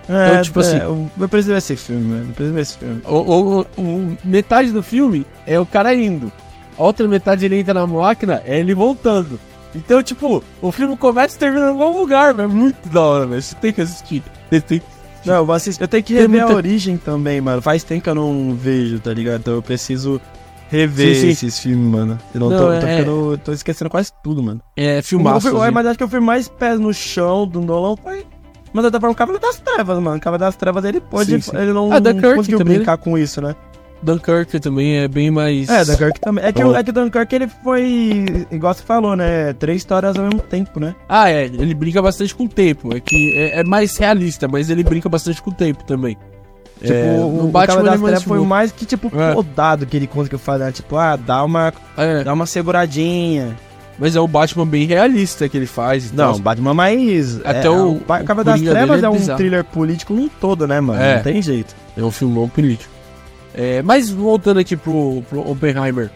É, então, tipo é, assim. Eu preciso ver esse filme, mano. Eu preciso ver esse filme. O, o, o, metade do filme é o cara indo. A outra metade ele entra na máquina, é ele voltando. Então, tipo, o filme começa e termina em algum lugar, velho. É muito da hora, velho. Você tem que assistir. Você tem Não, eu vou assistir. Eu tenho que rever muita... a origem também, mano. Faz tempo que eu não vejo, tá ligado? Então eu preciso rever sim, sim. esses filmes, mano. Eu não, não tô, é... tô, ficando, tô, esquecendo quase tudo, mano. É, filmaço. Filme, mas acho que eu fui mais pés no chão do Nolan foi. Mas eu tava falando Cavaleiro das Trevas, mano. Cavaleiro das Trevas ele pode. Sim, ele não, ah, não conseguiu brincar né? com isso, né? Dunkirk também é bem mais. É, Dunkirk também. É que, é que Dunkirk ele foi. Igual você falou, né? Três histórias ao mesmo tempo, né? Ah, é. Ele brinca bastante com o tempo. É que é, é mais realista, mas ele brinca bastante com o tempo também. Tipo, é, o, Batman das Trevas foi o mais que, tipo, é. podado que ele conseguiu fazer. Né? Tipo, ah, dá uma, é. dá uma seguradinha. Mas é o Batman bem realista que ele faz. Então, não, o Batman mais. Até é, o. O Cava das Trevas é, é um thriller político um todo, né, mano? É. Não tem jeito. É um filmão político. É, mas voltando aqui pro, pro Oppenheimer.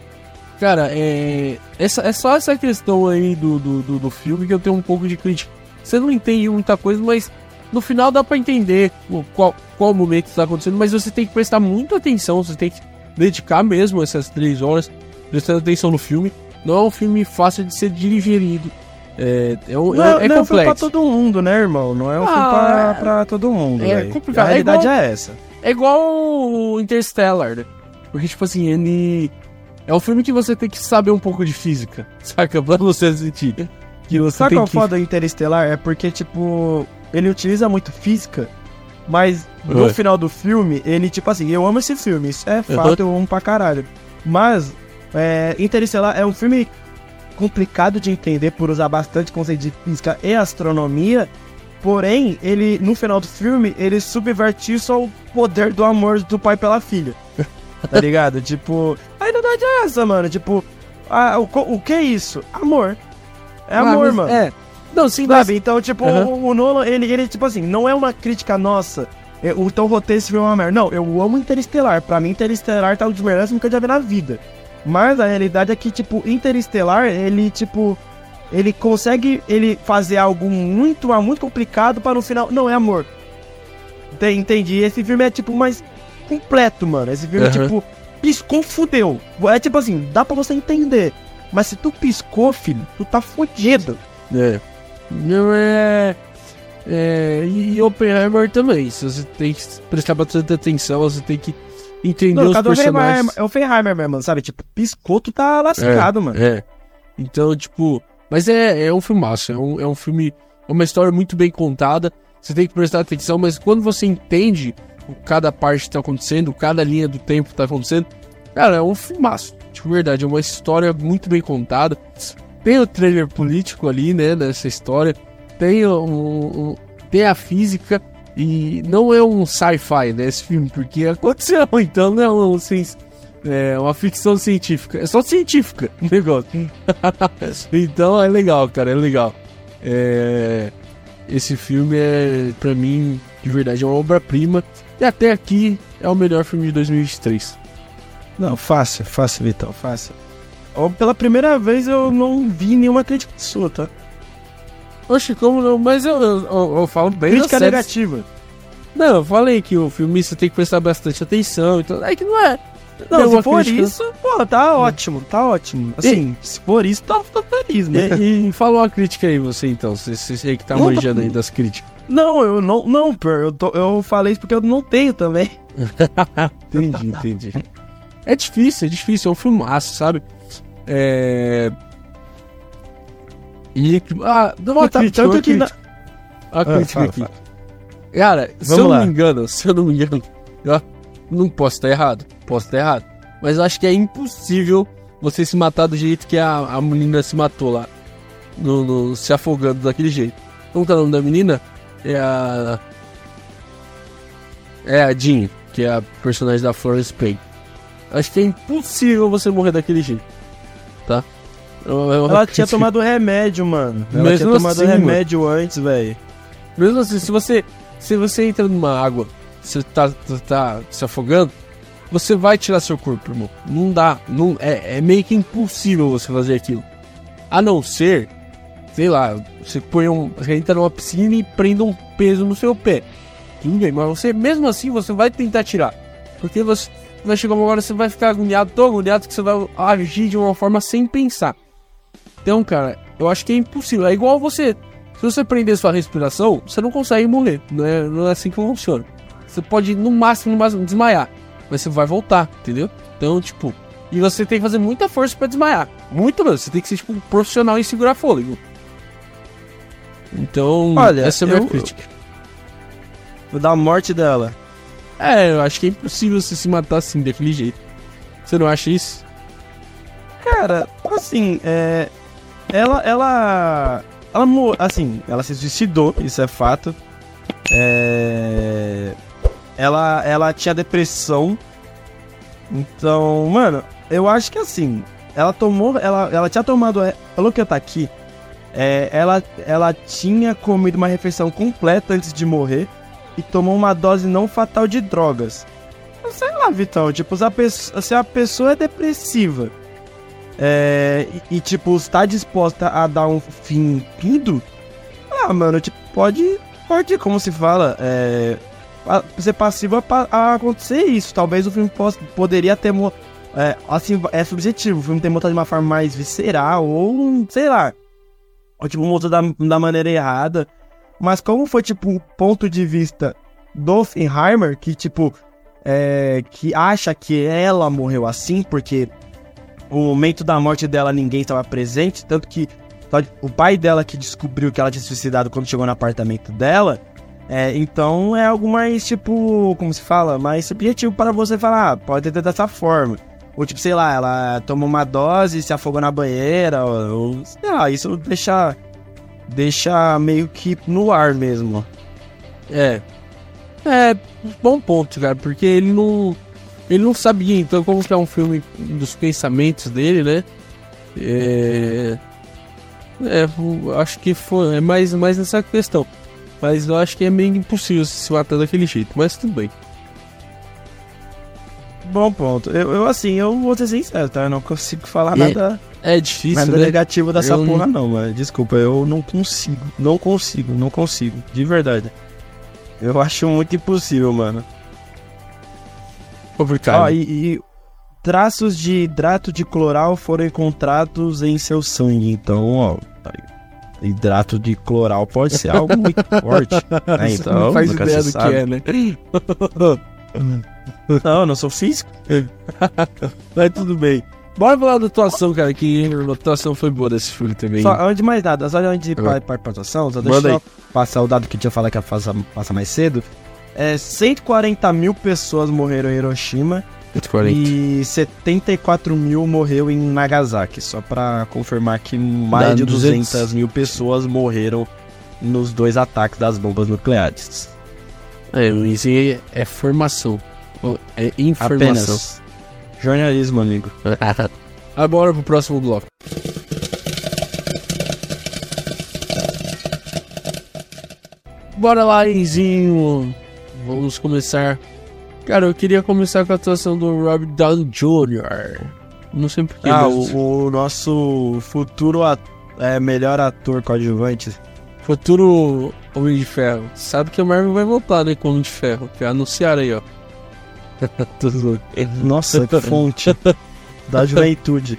Cara, é, essa, é só essa questão aí do, do, do, do filme que eu tenho um pouco de crítica. Você não entende muita coisa, mas no final dá para entender qual, qual momento está acontecendo, mas você tem que prestar muita atenção, você tem que dedicar mesmo essas três horas prestando atenção no filme. Não é um filme fácil de ser digerido. É, é, Não, é, é não é um filme pra complexo. todo mundo, né, irmão? Não é um Ah, filme pra, é- pra todo mundo, é velho. complicado. A É realidade igual- é essa. É igual o Interstellar, né? Porque, tipo assim, ele. É um filme que você tem que saber um pouco de física, saca? Pra você sentir. Que você Sabe qual é o que. foda do Interestelar? É porque, tipo, ele utiliza muito física, mas no Ué. final do filme, ele, tipo assim, eu amo esse filme, isso é fato, eu amo pra caralho. Mas, é, Interestelar é um filme complicado de entender por usar bastante conceito de física e astronomia, porém, ele, no final do filme, ele subverte isso ao poder do amor do pai pela filha. Tá ligado? tipo, a realidade é essa, mano. Tipo, ah, o, o que é isso? Amor. É Ah, amor, mas- mano. É. Não, sim, mas. Sabe? Então, tipo, Aham. o, o Nolan, ele, ele, tipo assim, não é uma crítica nossa. é, O teu roteiro esse filme é uma merda. Não, eu amo Interestelar. Pra mim, Interestelar tá um dos melhores filmes que eu já vi na vida. Mas a realidade é que, tipo, Interestelar, ele, tipo. Ele consegue ele fazer algo muito, muito complicado para no final. Não, é amor. Ente- Entendi. Esse filme é, tipo, mais completo, mano. Esse filme, Aham. tipo, piscou, fudeu. É tipo assim, dá pra você entender. Mas se tu piscou, filho, tu tá fudido. É. Não é. É. E Oppenheimer também. Se você tem que prestar bastante atenção, você tem que entender Não, os é personagens. é o Feinheimer mesmo, sabe? Tipo, piscou, tu tá lascado, mano. É. Então, tipo. Mas é, é um filmaço. É um, é um filme. É uma história muito bem contada. Você tem que prestar atenção, mas quando você entende o cada parte que tá acontecendo, cada linha do tempo que tá acontecendo, cara, é um filmaço. De verdade, é uma história muito bem contada. Tem o trailer político ali, né, nessa história. Tem, um, um- tem a física. E não é um sci-fi, né, esse filme, porque aconteceu, então não é um, assim, é uma ficção científica. É só científica o negócio. então é legal, cara, é legal. É, esse filme é, pra mim, de verdade, é uma obra-prima. E até aqui é o melhor filme de 2023. Não, fácil, fácil, Vitão, fácil. Pela primeira vez eu não vi nenhuma crítica sua, tá? Oxe, como não? Mas eu, eu, eu- eu falo bem Crítica negativa. Não, eu falei que o filme você tem que prestar bastante atenção. Então, é que não é. Não, Nenhuma se for crítica. isso, pô, tá ótimo, tá ótimo. Assim, se for isso, tá, tá feliz, né? E, e fala uma crítica aí, você então. Você, você aí que tá Não, tá- manjando aí das críticas. Não, eu não, não, pô, eu, tô- eu falei isso porque eu não tenho também. Entendi, entendi. É difícil, é difícil, é um filmaço, sabe? É. E. Ah, dá uma Tá- crítica, tanto uma que na- crítica. Uma Ah, crítica fala, aqui. fala. Cara, se Vamos eu não lá. me engano, se eu não me engano, ó, não posso estar errado, posso estar errado. Mas eu acho que é impossível você se matar do jeito que a, a menina se matou lá. No, no- se afogando daquele jeito. Como que é o nome da menina? É a. É a Jean, que é a personagem da Florence Payne. Acho que é impossível você morrer daquele jeito. Tá? É é Ela tinha tomado remédio, mano. Ela Mesmo tinha tomado assim, remédio antes, velho. Mesmo assim, se você, se você entra numa água, você tá, tá, tá se afogando, você vai tirar seu corpo, irmão. Não dá. Não, é, é meio que impossível você fazer aquilo. A não ser, sei lá, você põe um. Você entra numa piscina e prenda um peso no seu pé. Tudo bem, mas você, mesmo assim, você vai tentar tirar. Porque você vai chegar uma hora você vai ficar agoniado, tão agoniado que você vai agir de uma forma sem pensar. Então, cara, eu acho que é impossível. É igual você. Se você prender sua respiração, você não consegue morrer. Não é, não é assim que funciona. Você pode, no máximo, no máximo, desmaiar. Mas você vai voltar, entendeu? Então, tipo. E você tem que fazer muita força pra desmaiar. Muito mesmo. Você tem que ser, tipo, um profissional em segurar fôlego. Então, Olha, essa é a minha eu- crítica. Da morte dela. É, eu acho que é impossível você se matar assim, daquele jeito. Você não acha isso? Cara, assim, é. Ela, ela. Ela, assim, ela se suicidou, isso é fato. É. Ela, ela tinha depressão. Então, mano, eu acho que assim, ela tomou. Ela, ela tinha tomado. é, Pelo que eu tá aqui, é, ela, ela tinha comido uma refeição completa antes de morrer e tomou uma dose não fatal de drogas. Sei lá, Vitão, tipo, se a pessoa, se a pessoa é depressiva é, e, e, tipo, está disposta a dar um fim em tudo, ah, mano, tipo, pode, pode, como se fala, é, ser passivo a, a acontecer isso. Talvez o filme possa, poderia ter, é, assim, é subjetivo, o filme ter mostrado de uma forma mais visceral ou, sei lá, tipo, montou da, da maneira errada. Mas como foi, tipo, um ponto de vista do Oppenheimer, que, tipo, é, que acha que ela morreu assim, porque o momento da morte dela ninguém estava presente, tanto que o pai dela que descobriu que ela tinha suicidado quando chegou no apartamento dela. É, então é algo mais, tipo, como se fala, mais subjetivo para você falar, ah, pode ter dessa forma. Ou tipo, sei lá, ela tomou uma dose e se afogou na banheira, ou, ou sei lá, isso deixa, deixa meio que no ar mesmo. É. É, bom ponto, cara, porque ele não. Ele não sabia, então, como que é um filme dos pensamentos dele, né? É. É, acho que foi. É mais, mais nessa questão. Mas eu acho que é meio impossível se matar daquele jeito, mas tudo bem. Bom ponto. Eu, eu assim, eu vou ser sincero, tá? Eu não consigo falar é, nada. É difícil, nada né? negativo dessa eu porra, não, mas desculpa, eu não consigo. Não consigo, não consigo. De verdade. Eu acho muito impossível, mano. Complicado. Ó, e, e traços de hidrato de cloral foram encontrados em seu sangue. Então, ó, hidrato de cloral pode ser algo muito forte. Né? Então, não faz ideia do sabe. que é, né? não, eu não sou físico. Mas tudo bem. Bora falar da atuação, cara, que a atuação foi boa desse filme também. Só, antes de mais nada, só antes de ir pra, pra, pra atuação, só deixa eu passar o dado que tinha falado que ia passar mais cedo. É, 140 mil pessoas morreram em Hiroshima 140. E 74 mil morreu em Nagasaki. Só pra confirmar que mais Dá de 200, 200 mil pessoas morreram nos dois ataques das bombas nucleares. É, isso é, é formação. É informação. Apenas. Jornalismo, amigo. Agora pro próximo bloco. Bora lá, Enzinho. Vamos começar Cara, eu queria começar com a atuação do Robert Downey Jr. Não sei porquê. Ah, mas... o, o, nosso futuro at é, melhor ator coadjuvante. Futuro Homem de Ferro. Sabe que o Marvel vai voltar, né, com o Homem de Ferro. Que anunciaram aí, ó. Nossa, que fonte. da juventude.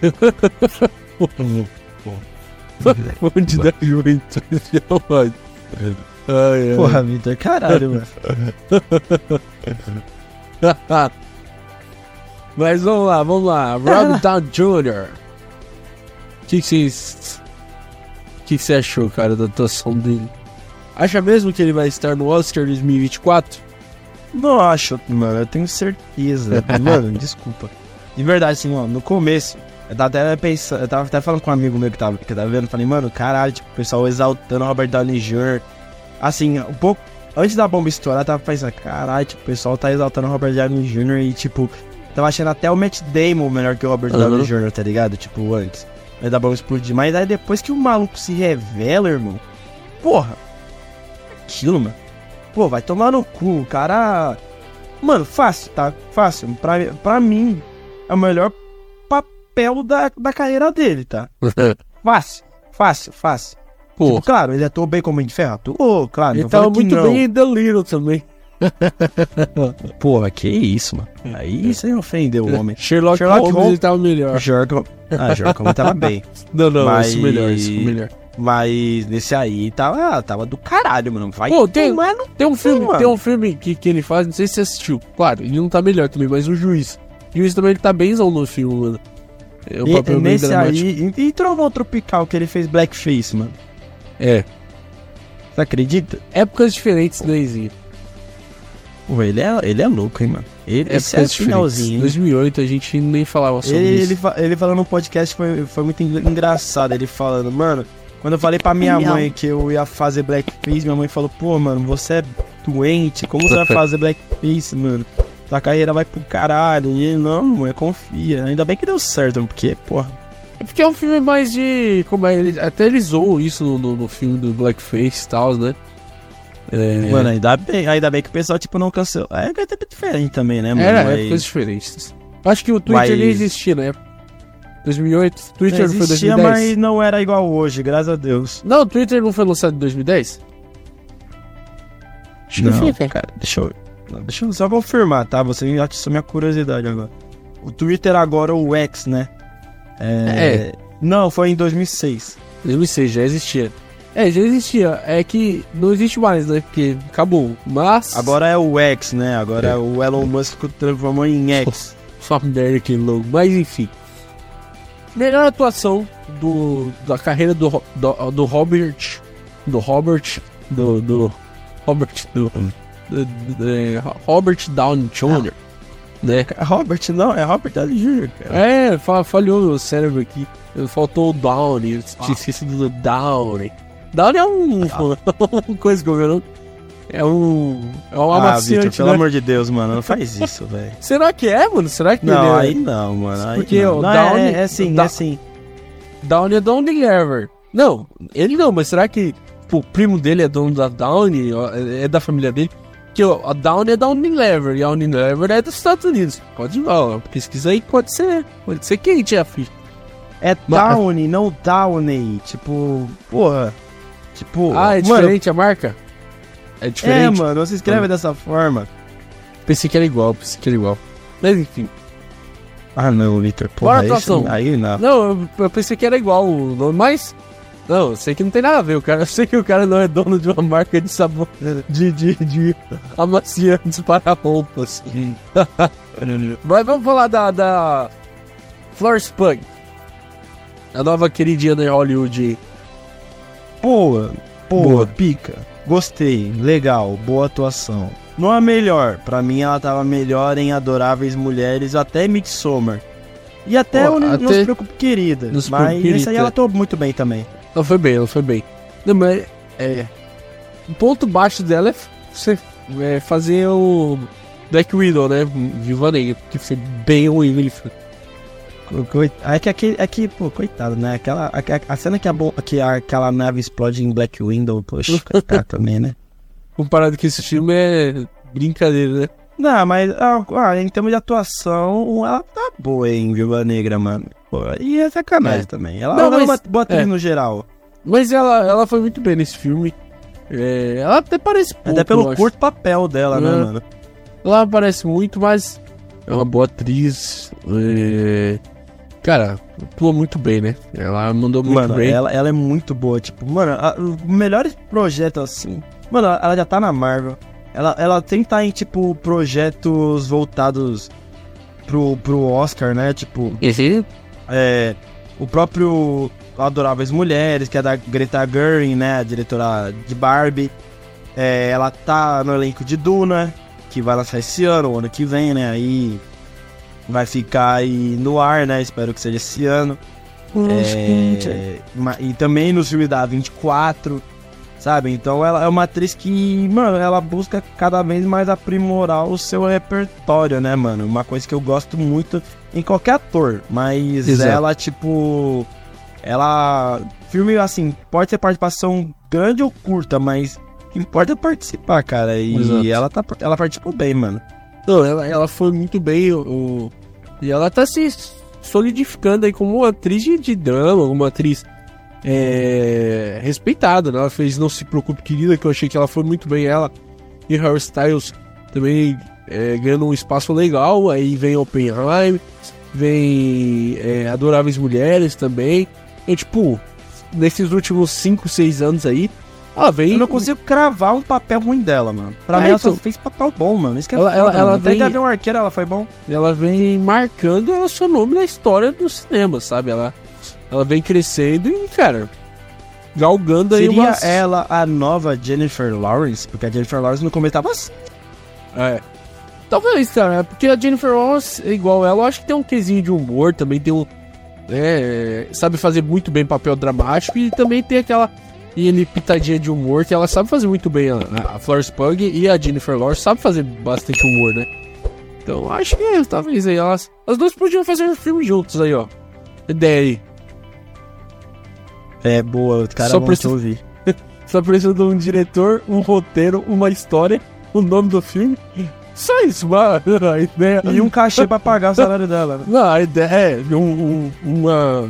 fonte da juventude. Ai, ai. Porra, Vitor, caralho, mano. Mas vamos lá, vamos lá. Robert Downey Jr. O que você que você achou, cara, da atuação dele? Acha mesmo que ele vai estar no Oscar 2024? Não acho, mano. Eu tenho certeza. mano, desculpa. De verdade, assim, ó, no começo, eu tava até pensando, eu tava até falando com um amigo meu que tava, que tava vendo, falei, mano, caralho, tipo, o pessoal exaltando Robert Downey Jr. Assim, um pouco antes da bomba estourar, eu tava pensando, caralho, tipo, o pessoal tá exaltando o Robert Downey Jr. e, tipo, tava achando até o Matt Damon melhor que o Robert uhum. Downey Jr., tá ligado? Tipo, antes. Antes da bomba explodir. Mas aí depois que o maluco se revela, irmão, porra, aquilo, mano. Pô, vai tomar no cu, o cara. Mano, fácil, tá? Fácil. Pra, pra mim, é o melhor papel da, da carreira dele, tá? fácil, fácil, fácil. Pô. Tipo, claro, ele atuou bem como Homem de Ferro. Atuou, claro. Ele tava muito não. bem em The Little também. Pô, que isso, mano. Aí você ofendeu o homem. Sherlock, Sherlock Holmes, Holmes tava melhor. Sherlock, ah, Sherlock Holmes tava bem. Não, não, mas... isso melhor, isso melhor. Mas nesse aí tava, tava do caralho, mano. Vai Pô, tem, mano, tem um filme, mano. tem um filme que, que ele faz, não sei se você assistiu. Claro, ele não tá melhor também, mas o juiz. O juiz também ele tá benzão no filme, mano. É um e, nesse aí, e, e Trovão Tropical que ele fez Blackface, mano. É. Você acredita? Épocas diferentes do Easy. Pô, ele é, ele é louco, hein, mano. Ele, esse é finalzinho. Em 2008 a gente nem falava sobre ele, isso. Ele, ele falando no podcast foi, foi muito engraçado. Ele falando, mano, quando eu falei pra minha mãe que eu ia fazer blackface, minha mãe falou, pô, mano, você é doente, como você vai fazer blackface, mano? Sua carreira vai pro caralho. E ele, não, mãe, confia. Ainda bem que deu certo, porque, porra, é porque é um filme mais de. Como é, ele, até eles zoam isso no, no filme do Blackface e tal, né? É... Mano, ainda bem, ainda bem que o pessoal, tipo, não cancelou. É, é diferente também, né, mano? Era, Mas... épocas diferentes. Acho que o Twitter Mas... nem existia na época. 2008, Twitter não, existia, foi 2010. mas não era igual hoje, graças a Deus. Não, o Twitter não foi lançado em 2010? Acho não, que cara, deixa eu, deixa eu só confirmar, tá? Você atiçou minha curiosidade agora. O Twitter agora, o X, né? É... é. Não, foi em 2006. 2006 já existia. É, já existia. É que não existe mais, né? Porque acabou. Mas. Agora é o X, né? Agora é. o Elon Musk transformou em X. Só merda que louco. Mas enfim. Melhor atuação do, da carreira do, do, do Robert. Do Robert. Do. do Robert. Do, do, do Robert Downey Jr. Né? Robert, não, é Robert Downey Jr., cara. É, falhou o cérebro aqui. Faltou o Downey, ah. tinha esquecido do Downey. Downey é um. Ah. uma coisa que eu É um. É um ah. Victor, pelo né? amor de Deus, mano, não faz isso, velho. Será que é, mano? Será que Não, é? aí não, mano. Aí Porque não. o não, Downey. É, é assim, da... é assim. Downey é Downey Ever. Não, ele não, mas será que o primo dele é dono da Downey? É da família dele? Que a Downey é da Unilever e a Unilever é dos Estados Unidos. Pode, ó, pesquisa aí, pode ser. Pode ser quem, Jeff? É Downey, não Downey. Tipo, porra. Tipo. Ah, é diferente a marca? É diferente. É, mano, você escreve dessa forma. Pensei que era igual, pensei que era igual. Mas enfim. Ah não, Victor, porra, Bora, esse, aí não. Não, eu, eu pensei que era igual o nome, mas. Não, eu sei que não tem nada a ver, o cara. Eu sei que o cara não é dono de uma marca de sabão. De, de, de amaciantes para roupas. Mas vamos falar da. da Florence Pug. A nova queridinha da Hollywood. Boa, boa, boa, pica. Gostei, legal, boa atuação. Não é melhor, pra mim ela tava melhor em Adoráveis Mulheres, até Midsommar. E até até... Não Se Preocupe Querida. Nos mas nesse aí ela atuou muito bem também. Ela foi bem, ela foi bem. Não, mas é. O ponto baixo dela é você é fazer o Black Widow, né? Viva Negra, que foi bem ruim ele é que, aquele, é que, pô, coitado, né? Aquela, a, a cena que, a, que a, aquela nave explode em Black Widow, poxa, coitado também, né? Comparado com esse filme é brincadeira, né? Não, mas ah, ah, em termos de atuação, ela tá boa em Viúva Negra, mano. Pô, e é sacanagem é. também. Ela, não, ela é mas, é uma boa atriz é. no geral. Mas ela, ela foi muito bem nesse filme. É, ela até parece pouco, Até pelo curto papel dela, né, mano? Ela aparece muito, mas é uma boa atriz. É... Cara, atuou muito bem, né? Ela mandou muito mano, bem. Ela, ela é muito boa. Tipo, mano, a, o melhor projeto assim. Mano, ela já tá na Marvel. Ela, ela tem que tá em, tipo, projetos voltados pro, pro Oscar, né? Tipo. Esse? É. O próprio Adoráveis Mulheres, que é da Greta Gerwig, né? A diretora de Barbie. É, ela tá no elenco de Duna, que vai lançar esse ano, o ano que vem, né? Aí vai ficar aí no ar, né? Espero que seja esse ano. É, e também no filme da 24, sabe? Então ela é uma atriz que, mano, ela busca cada vez mais aprimorar o seu repertório, né, mano? Uma coisa que eu gosto muito em qualquer ator, mas Exato. ela, tipo. Ela. Filme, assim, pode ser participação grande ou curta, mas o importa participar, cara. E Exato. ela, tá, ela participou bem, mano. Não, ela, ela foi muito bem. O, e ela tá se solidificando aí como uma atriz de, de drama, uma atriz é, respeitada, né? Ela fez Não Se Preocupe Querida, que eu achei que ela foi muito bem. Ela e Harry Styles também é, ganhando um espaço legal. Aí vem Oppenheim, vem é, Adoráveis Mulheres também. E tipo, nesses últimos 5, 6 anos aí, ela vem. Eu não consigo cravar um papel ruim dela, mano. Pra é, mim, ela então... só fez papel bom, mano. Isso que é ela, foda, ela, ela vem... Até um arqueiro, ela foi bom. Ela vem marcando o seu nome na história do cinema, sabe? Ela, ela vem crescendo e, cara, galgando Seria aí umas... Seria ela a nova Jennifer Lawrence? Porque a Jennifer Lawrence no começo tava assim. É. Talvez, cara, porque a Jennifer Lawrence, igual ela, eu acho que tem um quesinho de humor, também tem um. É, sabe fazer muito bem papel dramático e também tem aquela e ele pitadinha de humor, que ela sabe fazer muito bem. A, a Florence Pug e a Jennifer Lawrence sabe fazer bastante humor, né? Então acho que talvez aí elas. As duas podiam fazer um filme juntos aí, ó. Ideia aí. É boa, o cara Só precisa ouvir. Só precisa de um diretor, um roteiro, uma história, o nome do filme. Só isso, mano. A ideia. E um cachê pra pagar o salário dela, né? Não, a ideia é um, um, uma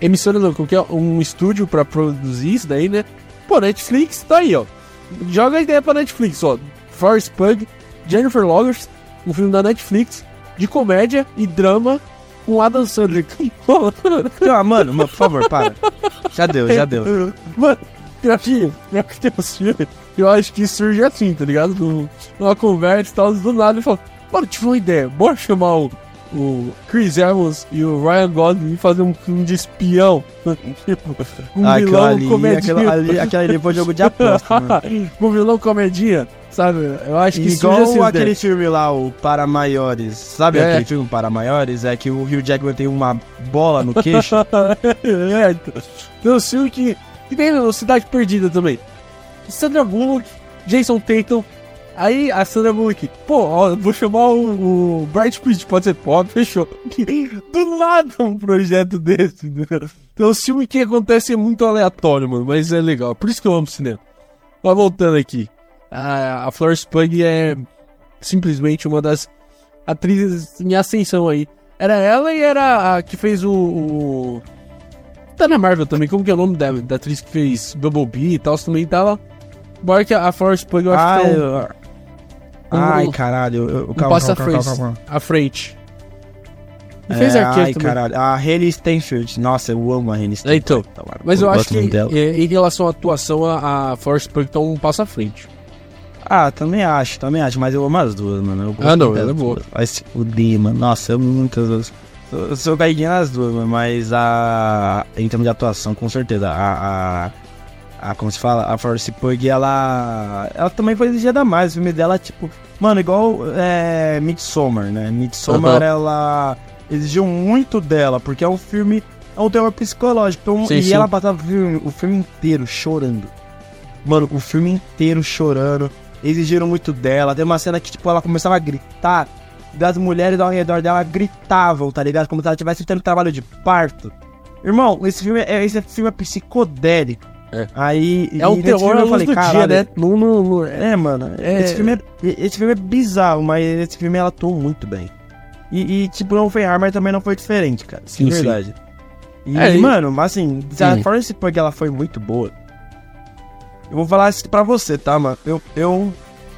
emissora não, que é um estúdio para produzir isso daí, né? Pô, Netflix tá aí, ó. Joga a ideia pra Netflix, ó. Forrest Pug, Jennifer Lawrence, um filme da Netflix de comédia e drama o Adam Sandler. Ah, mano, mano, por favor, para. Já deu, já deu. Mano, pior que, pior que tem uns filmes, eu acho que surge assim, tá ligado? Numa conversa e tal, do nada ele fala, mano, tive uma ideia, bora chamar o, o Chris Evans e o Ryan Gosling fazer um filme de espião. tipo, um Ah, vilão ali, comedinha. aquilo ali, foi jogo de aposta, mano. um vilão comedinha, sabe? Eu acho que Igual aquele filme lá, o Para Maiores. Sabe É. aquele filme Para Maiores? É que o Hugh Jackman tem uma bola no queixo. é, então. Tem um filme que, que tem no Cidade Perdida também. Sandra Bullock, Jason Tatum. Aí a Sandra Bullock, pô, ó, vou chamar o, o Bright Pitt, pode ser pop, fechou. Do nada um projeto desse. entendeu? Então, um filme que acontece muito aleatório, mano, mas é legal. Por isso que eu amo cinema. Mas voltando aqui. A, a Florence Pugh é simplesmente uma das atrizes em ascensão aí. Era ela e era a que fez o. o... Tá na Marvel também, como que é o nome da, da atriz que fez Bumblebee e tal? Também tava. Bora que a Florence Pugh eu acho Ai, que eu- Ai, caralho. eu- um Calma, calma, calma, frente. calma. E fez É, arqueiro ai, também. caralho. A Haley Stenfield. Nossa, eu amo a Haley É, Stenfield. então. Tá, Mas eu acho que é, em relação à atuação, a, a Florence Pugh tá um passo à frente. Ah, também acho, também acho. Mas eu amo as duas, mano. Ah, não, ela é boa. Vai se fuder, mano. Nossa, eu amo muitas duas. Eu sou caidinha nas duas, mano, mas a. Em termos de atuação, com certeza. A. a... a como se fala? A Florence Pugh, ela. Ela também foi exigida mais. O filme dela, tipo. Mano, igual é, Midsommar, né? Midsommar, Aham. ela exigiu muito dela, porque é um filme. É um terror psicológico. Então, Sim, e sim. ela passava o filme, o filme inteiro chorando. Mano, o filme inteiro chorando. Exigiram muito dela. Tem uma cena que, tipo, ela começava a gritar. E as mulheres ao redor dela gritavam, tá ligado? Como se ela estivesse tendo trabalho de parto. Irmão, esse filme é, esse filme é psicodélico. É. Aí. É um terror filme eu falei, do dia, caralho, né? Não, não- é. é, mano, É. Esse, filme é, esse filme é bizarro, mas esse filme ela atuou muito bem. E, e tipo, não foi mas também não foi diferente, cara. Sim, de sim. verdade. E, É, e- mano, mas assim, a Hum. Florence Pugh ela foi muito boa. Eu vou falar isso pra você, tá, mano? Eu, eu,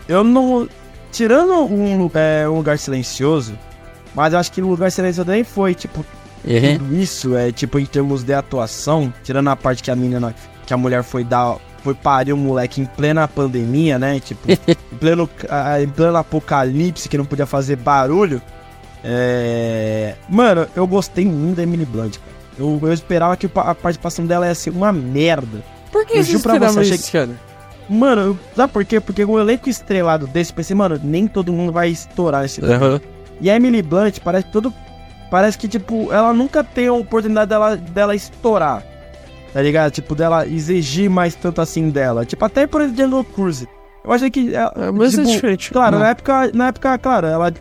eu não. Tirando um, é, um lugar silencioso, mas eu acho que o lugar silencioso nem foi, tipo, tudo isso, é tipo, em termos de atuação, tirando a parte que a menina, que a mulher foi dar, foi parir o moleque em plena pandemia, né? Tipo, em pleno, ah, em pleno apocalipse, que não podia fazer barulho. É. Mano, eu gostei muito da Emily Blunt, cara. Eu, eu esperava que a participação dela ia ser uma merda. Por que Eu juro pra você, isso, cara? Mano, eu- sabe por quê? Porque o elenco estrelado desse, pensei, mano, nem todo mundo vai estourar esse Aham. e a Emily Blunt parece que todo. Parece que, tipo, ela nunca tem a oportunidade dela, dela estourar. Tá ligado? Tipo, dela exigir mais tanto assim dela. Tipo, até por exemplo, Cruz. Eu achei que. ela- É, mas é tipo, diferente. Claro, Não. na época, na época, claro, ela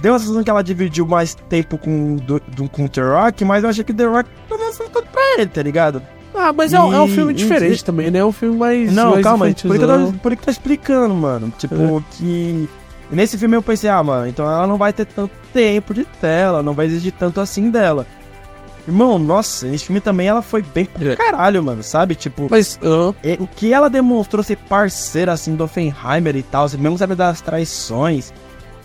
deu a sensação que ela dividiu mais tempo com, do, do- com o The Rock, mas eu achei que The Rock tomou tudo pra ele, tá ligado? Ah, mas é, um- é um E- filme e- diferente também, né? É um filme mais. Não, mais calma, por que tô, por que tô explicando, mano. Tipo, É. que. Nesse filme eu pensei, ah, mano, então ela não vai ter tanto tempo de tela, não vai exigir tanto assim dela. Irmão, nossa, nesse filme também ela foi bem pra É. caralho, mano, sabe? Tipo, Mas, ah, é, o que ela demonstrou ser parceira, assim, do Oppenheimer e tal, você mesmo sabe das traições.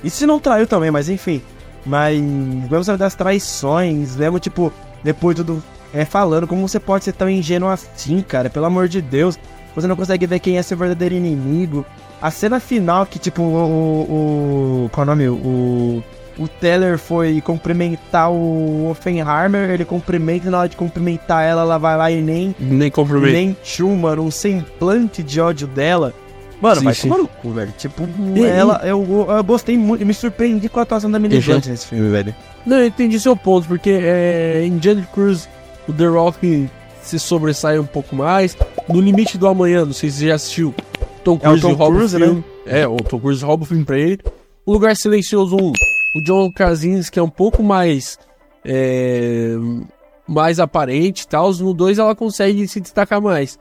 E se não traiu também, mas enfim. Mas mesmo sabe das traições, mesmo, tipo, depois tudo é, falando como você pode ser tão ingênuo assim, cara, pelo amor de Deus. Você não consegue ver quem é seu verdadeiro inimigo. A cena final que, tipo, o. o qual é o nome? O. O Teller foi cumprimentar o Oppenheimer, ele cumprimenta, na hora de cumprimentar ela, ela vai lá e nem nem comprometo. nem tchum, mano, um semblante de ódio dela. Mano, Sim, vai sim. tomar no cu, velho. Tipo, E- ela, eu, eu gostei muito, me surpreendi com a atuação da Millie. Blunt nesse filme, velho. Não, eu entendi seu ponto, porque é, em Johnny Cruz o The Rock se sobressai um pouco mais. No Limite do Amanhã, não sei se você já assistiu. Tom É o Cruise Tom rouba Cruise, o filme. É, o Tom Cruise rouba o filme pra ele. O Lugar Silencioso 1, o John Krasinski é um pouco mais. é, mais aparente e tal. No 2 ela consegue se destacar mais.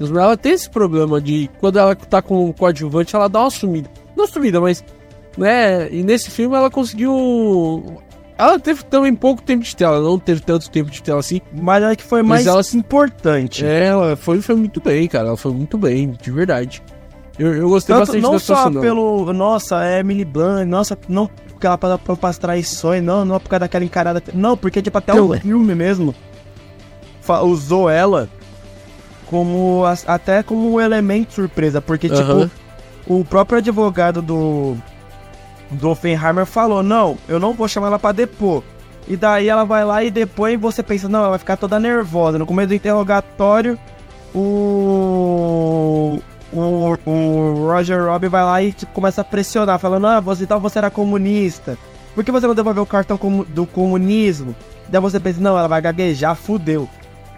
Mas Ela tem esse problema de quando ela tá com o coadjuvante, ela dá uma sumida. Não sumida, mas. Né? E nesse filme ela conseguiu. Ela teve também pouco tempo de tela, não teve tanto tempo de tela assim. Mas acho que foi mais ela importante. Ela foi, foi muito bem, cara. Ela foi muito bem, de verdade. Eu, eu gostei Tanto, bastante não da só pelo, nossa, é Emily Blunt, nossa, não, porque ela passou para as traições, não, não por causa daquela encarada. Não, porque, tipo, até o é. filme mesmo usou ela como até como um elemento surpresa, porque, tipo, o próprio advogado do, do Oppenheimer falou, não, eu não vou chamar ela pra depor. E daí ela vai lá e depois você pensa, não, ela vai ficar toda nervosa. No começo do interrogatório, o. O, o Roger Robbie vai lá e tipo, começa a pressionar, falando, ah, você então você era comunista. Por que você não devolveu o cartão comu- do comunismo? Daí você pensa, não, ela vai gaguejar, fudeu.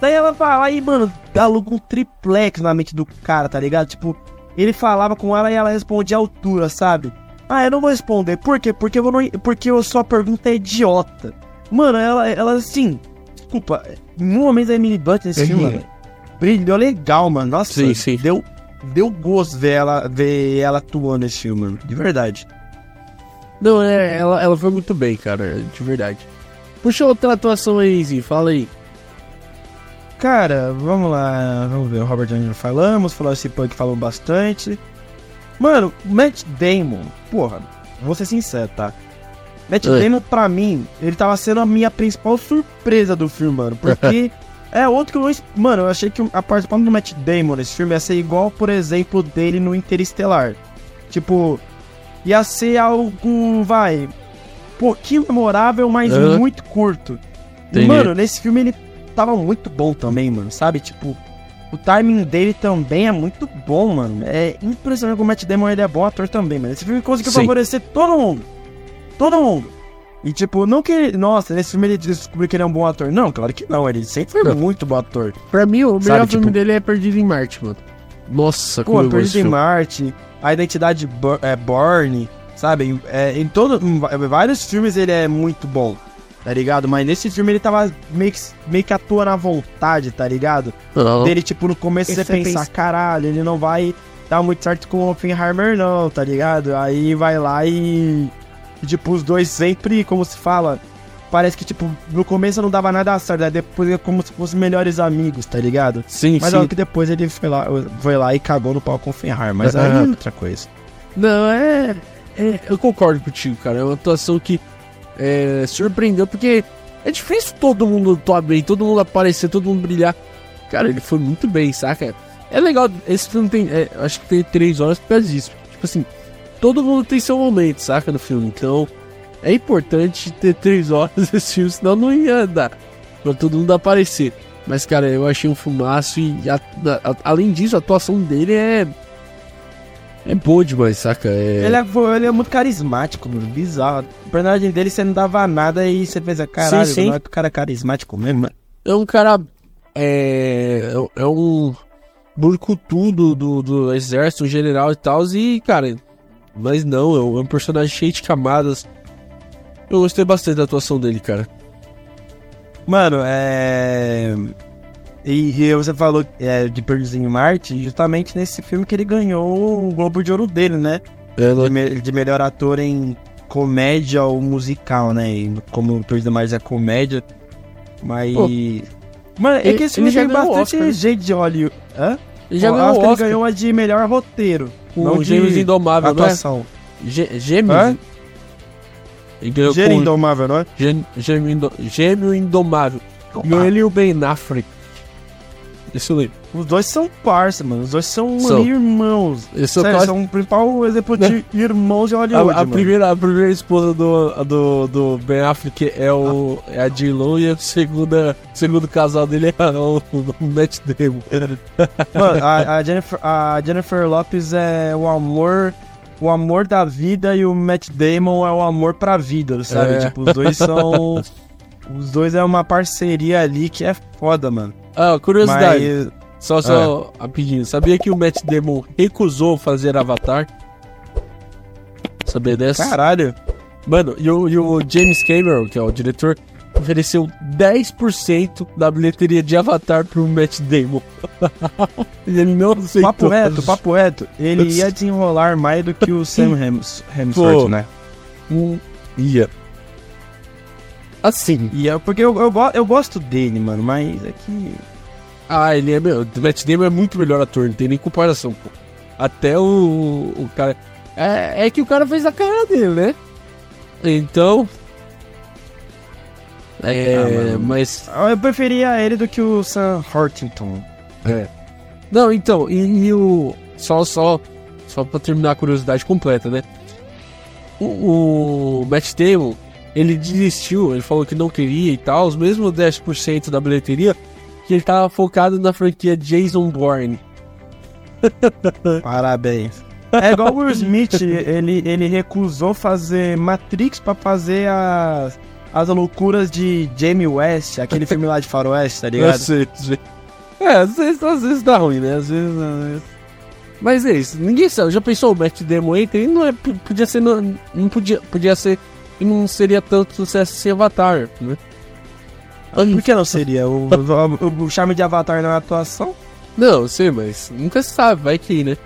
Daí ela vai lá e, mano, aluga um triplex na mente do cara, tá ligado? Tipo, ele falava com ela e ela respondia à altura, sabe? Ah, eu não vou responder. Por quê? Porque eu não, porque a sua pergunta é idiota. Mano, ela, ela assim. Desculpa, no momento da Emily Blunt nesse filme, Uhum. mano, brilhou legal, mano. Nossa, Sim, sim. Deu, deu gosto ver ela, ver ela atuando nesse filme. De verdade. Não, é, ela, ela foi muito bem, cara, de verdade. Puxa outra atuação aí, Zi, fala aí. Cara, vamos lá. Vamos ver. O Robert Downey falamos, falou esse punk falou bastante. Mano, Matt Damon, porra, vou ser sincero, tá? Matt Oi. Damon, pra mim, ele tava sendo a minha principal surpresa do filme, mano. Porque é outro que eu não. Mano, eu achei que a participação do Matt Damon nesse filme ia ser igual, por exemplo, dele no Interestelar. Tipo, ia ser algo, vai, pouquinho memorável, mas muito curto. Entendi. Mano, nesse filme ele tava muito bom também, mano, sabe? Tipo, o timing dele também é muito bom, mano. É impressionante como o Matt Damon ele é bom ator também, mano. Esse filme conseguiu Sim. favorecer todo mundo. Todo mundo. E tipo, não que ele, nossa, nesse filme ele descobriu que ele é um bom ator. Não, claro que não, ele sempre foi Não. muito bom ator. Pra mim, o melhor Sabe, filme tipo- dele é Perdido em Marte, mano. Nossa, Pô, como eu gosto Perdido em filme. Marte, a identidade Bo- é, Borne, sabe? É, em todo, em vários filmes ele é muito bom, tá ligado? Mas nesse filme ele tava meio que, meio que atuando à vontade, tá ligado? Não. Dele, tipo, no começo você Você pensar, pensa- caralho, ele não vai dar muito certo com o Oppenheimer não, tá ligado? Aí vai lá e, e, tipo, os dois sempre, como se fala, parece que, tipo, no começo não dava nada certo, aí depois é como se fossem melhores amigos, tá ligado? Sim, Mas sim. olha que depois ele foi lá, foi lá e cagou no pau com o Oppenheimer, mas aí é outra coisa. Não, é, é- Eu concordo contigo, cara. É uma atuação que é, surpreendeu, porque é difícil todo mundo atuar bem, todo mundo aparecer, todo mundo brilhar. Cara, ele foi muito bem, saca? É legal, esse filme tem. é, acho que tem três horas por causa disso. Tipo assim, todo mundo tem seu momento, saca? No filme. Então, é importante ter três horas esse filme, senão não ia dar pra todo mundo aparecer. Mas, cara, eu achei um filmaço e, a- a- além disso, a atuação dele é. É boa demais, saca? É... Ele, é, ele é muito carismático, mano, bizarro. O personagem dele você não dava nada e você pensa, caralho, Sim, sim. não é que o cara é carismático mesmo, mano. é um cara. É. É um. Burcutu do, do, do exército, um general e tal. E, cara. Mas não, é um, é um personagem cheio de camadas. Eu gostei bastante da atuação dele, cara. Mano, é. E, e você falou é, de Perdidos em Marte, justamente nesse filme que ele ganhou o Globo de Ouro dele, né? É, De, me- de melhor ator em comédia ou musical, né? E como Perdidos em Marte é comédia. Mas. Pô, Mano, é ele- que esse filme já tem bastante Oscar, né? de Hollywood. Hã? ele já O ganhou o Oscar, ele Oscar ganhou a de melhor roteiro. Com não o Gêmeos Indomável, não é? atuação. Gê- Gêmeos? Ganhou Gênio com Indomável, não é? Gê- Gêmeo, Indo- Gêmeo Indomável. Ganhou ele e o Ben Affleck. Isso lembro. Os dois são parça, mano. Os dois são, São. irmãos. Esse é o Sério, quase- são o principal exemplo de irmãos de Hollywood, A, a mano. primeira, a primeira esposa do, do, do Ben Affleck é, o, é a J-Lo e a segunda, o segundo casal dele é o, o Matt Damon. Mano, a, a Jennifer, a Jennifer Lopes é o amor, o amor da vida e o Matt Damon é o amor pra vida, sabe? É. Tipo, os dois são... os dois é uma parceria ali que é foda, mano. Ah, curiosidade, Mas... só, só rapidinho. Sabia que o Matt Damon recusou fazer Avatar? Sabia dessa? Caralho. Mano, e o, e o James Cameron, que é o diretor, ofereceu 10% da bilheteria de Avatar pro Matt Damon. ele não aceitou. Papo reto, papo reto. Ele ia desenrolar mais do que o Sam Hems, Hemsworth, Pô. né? Hum, ia. Assim. É porque eu, eu, eu gosto dele, mano, mas é que... Ah, ele é. meu, O Matt Damon é muito melhor ator, não tem nem comparação, pô. Até o. O cara. É, é que o cara fez a cara dele, né? Então. É, Ah, mas. Eu preferia ele do que o Sam Hortington. É. Não, então, e, e o. Só, só. Só pra terminar a curiosidade completa, né? O, o Matt Damon, ele desistiu, ele falou que não queria e tal, mesmo 10% da bilheteria, que ele tava focado na franquia Jason Bourne. Parabéns. É igual o Will Smith, ele, ele recusou fazer Matrix pra fazer as, as loucuras de Jamie West, aquele filme lá de faroeste, tá ligado? Eu sei, sei. É, às vezes, às vezes dá ruim, né? Às vezes, às vezes. Mas é isso, ninguém sabe. Já pensou o Matt Damon entra e não é, podia ser. Não, não podia, podia ser. E não seria tanto sucesso sem Avatar, né? Por que não seria? O, o, o charme de Avatar na atuação? Não, eu sei, mas nunca se sabe, vai que, né?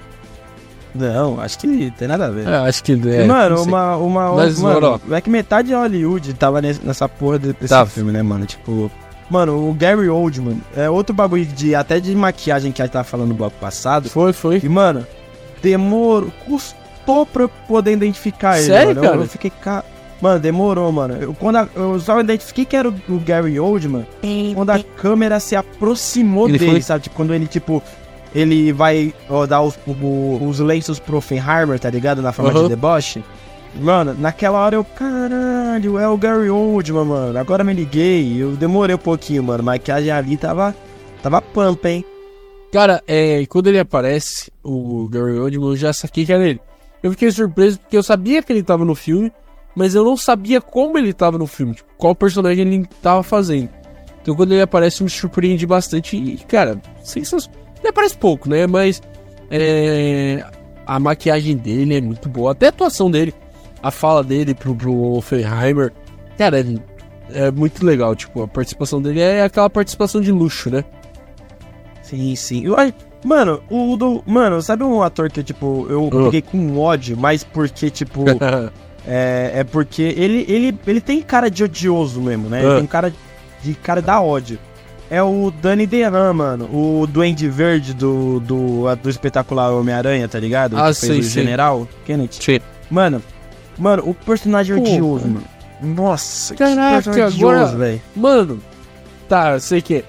Não, acho que tem nada a ver. É, acho que é. mano, não uma. uma Mas, mano, é que metade de Hollywood tava nessa porra de- desse Tava. filme, né, mano? Tipo. Mano, o Gary Oldman é outro bagulho de até de maquiagem que a gente tava falando no bloco passado. Foi, foi. E, mano, demorou. Custou pra eu poder identificar ele. Sério, mano. Eu- cara? Eu, fiquei. Ca... Mano, demorou, mano. Eu, quando a- eu só identifiquei que era o, o Gary Oldman quando a câmera se aproximou Ele dele, foi- sabe? Tipo, quando ele, tipo. Ele vai ó, dar os, o- os lenços pro Oppenheimer, tá ligado? Na forma Aham. de deboche. Mano, naquela hora eu, caralho, é o Gary Oldman, mano. Agora me liguei. Eu demorei um pouquinho, mano. A maquiagem ali tava. Tava pampa, hein? Cara, é, e quando ele aparece, o Gary Oldman, eu já saquei que era ele. Eu fiquei surpreso porque eu sabia que ele tava no filme, mas eu não sabia como ele tava no filme, tipo, qual personagem ele tava fazendo. Então quando ele aparece, me surpreendi bastante e, cara, sensacional. Ele aparece pouco, né? Mas é, a maquiagem dele é muito boa, até a atuação dele, a fala dele pro, pro Oppenheimer, cara, é, é muito legal. Tipo, a participação dele é aquela participação de luxo, né? Sim, sim. Eu- ai, mano, o do. Mano, sabe um ator que, tipo, eu Ah. fiquei com ódio, mas porque, tipo. é, é porque ele, ele, ele tem cara de odioso mesmo, né? Ele Ah. tem cara de cara da ódio. É o Danny DeHaan, mano. O Duende Verde do, do, do espetacular Homem-Aranha, tá ligado? Ah, que sei, fez o sei. General Kennedy. Sim. Mano, mano, o personagem é Pô, odioso, mano. Nossa, Caraca, que agora- odioso, velho. Mano, tá, eu sei que.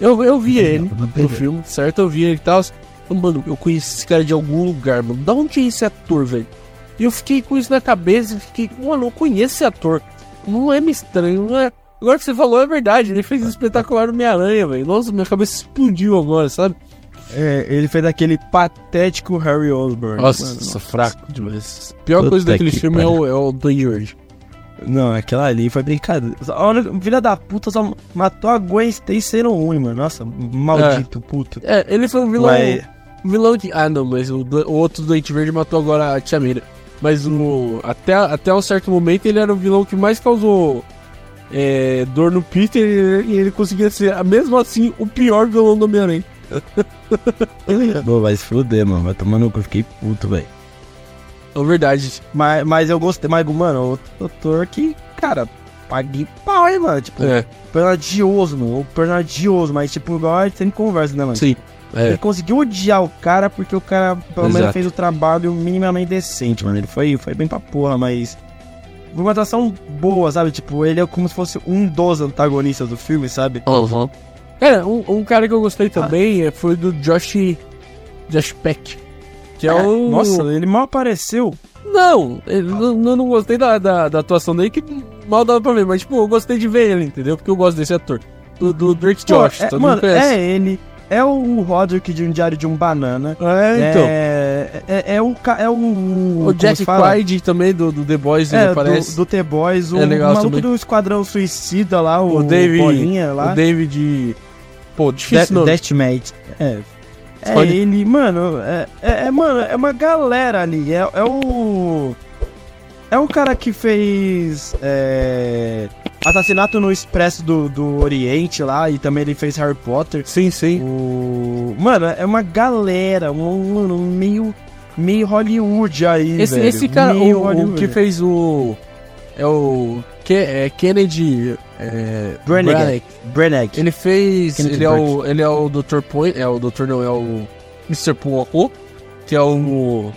Eu, eu vi ele no filme, certo? Eu vi ele e tal. Mano, eu conheci esse cara de algum lugar, mano. Da onde é esse ator, velho? E eu fiquei com isso na cabeça e fiquei, mano, eu conheço esse ator. Não é me estranho, não é. Agora que você falou, é verdade. Ele fez um espetacular Homem-Aranha, velho. Nossa, minha cabeça explodiu agora, sabe? É, ele fez aquele patético Harry Osborn. Nossa, Mano, nossa, fraco demais. A pior Puta coisa daquele que filme é o, é o. Não, aquela ali foi brincadeira. A única- Filha da puta só matou a Gwen Stacy sendo ruim, mano. Nossa, maldito puto. É, ele foi um vilão. Mas- um vilão que. Ah, não, mas o, o outro Doente Verde matou agora a Tia Mira. Mas o, até, até um certo momento ele era o vilão que mais causou é, dor no Peter e ele conseguia ser, mesmo assim, o pior vilão do Homem-Aranha. Pô, vai se fuder, mano. Vai tomar no cu, eu fiquei puto, velho. É verdade. Mas, mas eu gostei. Mas, mano, o doutor que, cara, paguei pau, hein, mano. Tipo, É, personagem mano. O personagem mas, tipo, igual a gente sempre conversa, né, mano? sim. É. Ele conseguiu odiar o cara porque o cara, pelo menos, fez o trabalho minimamente decente, mano. Ele foi, foi bem pra porra, mas. Foi uma atuação boa, sabe? Tipo, ele é como se fosse um dos antagonistas do filme, sabe? Uhum. Cara, um, um cara que eu gostei também é, foi do Josh. Josh Peck. Que é, o. Nossa, ele mal apareceu. Não, eu não, não gostei da, da, da atuação dele, que mal dava pra ver, mas tipo, eu gostei de ver ele, entendeu? Porque eu gosto desse ator. Do, do Drake Pô, Josh, é, todo mundo mano, conhece. é ele. É o Roderick de um diário de um banana. É, então. É, é, é o. É o. o Jack? Quaid também, do, do The Boys, ele É, aparece. do, do The Boys, o, É legal o maluco também. do Esquadrão Suicida lá, o, O David- Bolinha lá. O David. Pô, difícil De. Deathmate. É. É ele, mano. É, é, é, mano, é uma galera ali. É, é o. É o cara que fez. É, Assassinato no Expresso do, do Oriente lá. E também ele fez Harry Potter. Sim, sim. O. Mano, é uma galera. Um, mano, meio. Meio Hollywood aí. Esse, velho. esse cara, Meio o, o que fez o. É o. Que, é Kennedy. É, Branagh. Branagh. Branagh. Ele fez. Kennedy Ele é, o, ele é o Dr. Point. É o Dr. não, é o Mr. Poirot. Que é o.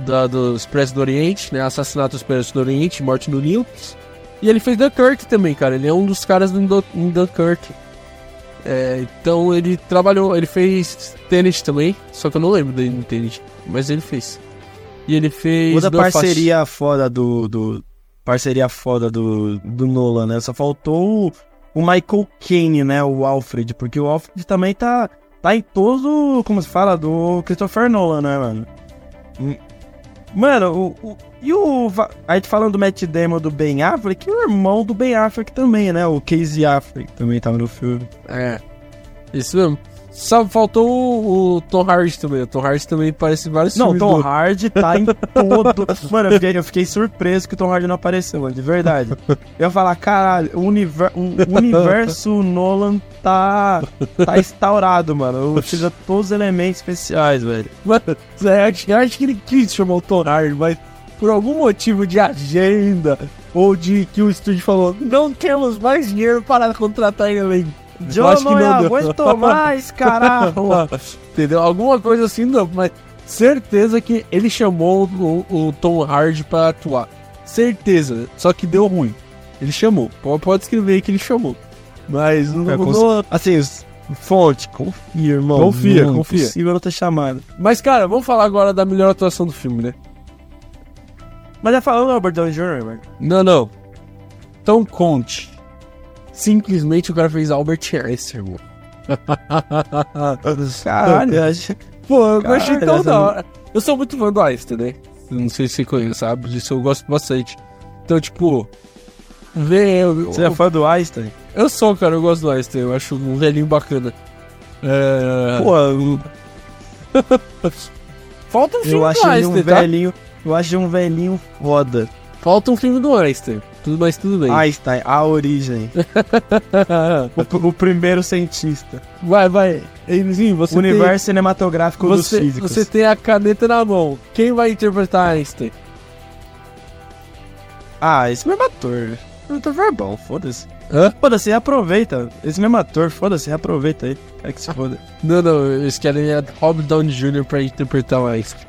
da, do Expresso do Oriente, né? Assassinato do Expresso do Oriente, Morte no Nilo. E ele fez Dunkirk também, cara. Ele é um dos caras do Dunkirk. É, então ele trabalhou, ele fez Tenet também, só que eu não lembro dele no Tenet, mas ele fez. E ele fez. Outra Belfast. parceria foda do, do. Parceria foda do, do Nolan, né? Só faltou o, o Michael Caine, né? O Alfred. Porque o Alfred também tá. Tá em todo. Como se fala? Do Christopher Nolan, né, mano? Mano, o. o- e o. va- A gente falando do Matt Damon do Ben Affleck, e o irmão do Ben Affleck também, né? O Casey Affleck também tava no filme. É. Isso mesmo. Só faltou o, o Tom Hardy também. O Tom Hardy também parece vários Não, Tom do- Hardy tá em todo. Mano, eu fiquei, eu fiquei surpreso que o Tom Hardy não apareceu, mano, de verdade. Eu ia falar, caralho, o, univer- o universo Nolan tá, tá instaurado, mano. Utiliza todos os elementos especiais, velho. Mano, eu acho, eu acho que ele quis chamar o Tom Hardy, mas por algum motivo de agenda ou de que o estúdio falou, não temos mais dinheiro para contratar ele. John acho que não, não deu. aguento mais, caralho. Entendeu? Alguma coisa assim, não, mas certeza que ele chamou o, o Tom Hardy pra atuar. Certeza, só que deu ruim. Ele chamou. Pode, escrever aí que ele chamou. Mas não, É, não- Assim, os- fonte, confia, irmão. Confia, não, confia. Impossível não ter chamado. Mas, cara, vamos falar agora da melhor atuação do filme, né? Mas já falou Robert Downey Jr., mano. Não, não. Então conte. Simplesmente o cara fez Albert Einstein, mano. Caralho, eu Pô, eu Caralho, achei tão da hora. Eu sou muito fã do Einstein, né? Eu não sei se você conhece, sabe? Disso eu gosto bastante. Então, tipo, ver. Eu, Você é fã do Einstein? eu sou, cara, eu gosto do Einstein. Eu acho um velhinho bacana. É... Pô, Falta um filme eu do Einstein, um tá? velhinho. Eu acho um velhinho foda. Falta um filme do Einstein. Tudo mais, tudo bem. Einstein, a origem. o, o primeiro cientista. vai, vai. Sim, você O tem- universo cinematográfico dos Você, físicos. você tem a caneta na mão. Quem vai interpretar Einstein? Ah, esse mesmo ator. O ator verbal, foda-se. Hã? Foda-se, reaproveita. Esse mesmo ator, foda-se, reaproveita aí. Quer que se foda. Não, não, eles querem a Robert Downey Jr. pra interpretar o Einstein.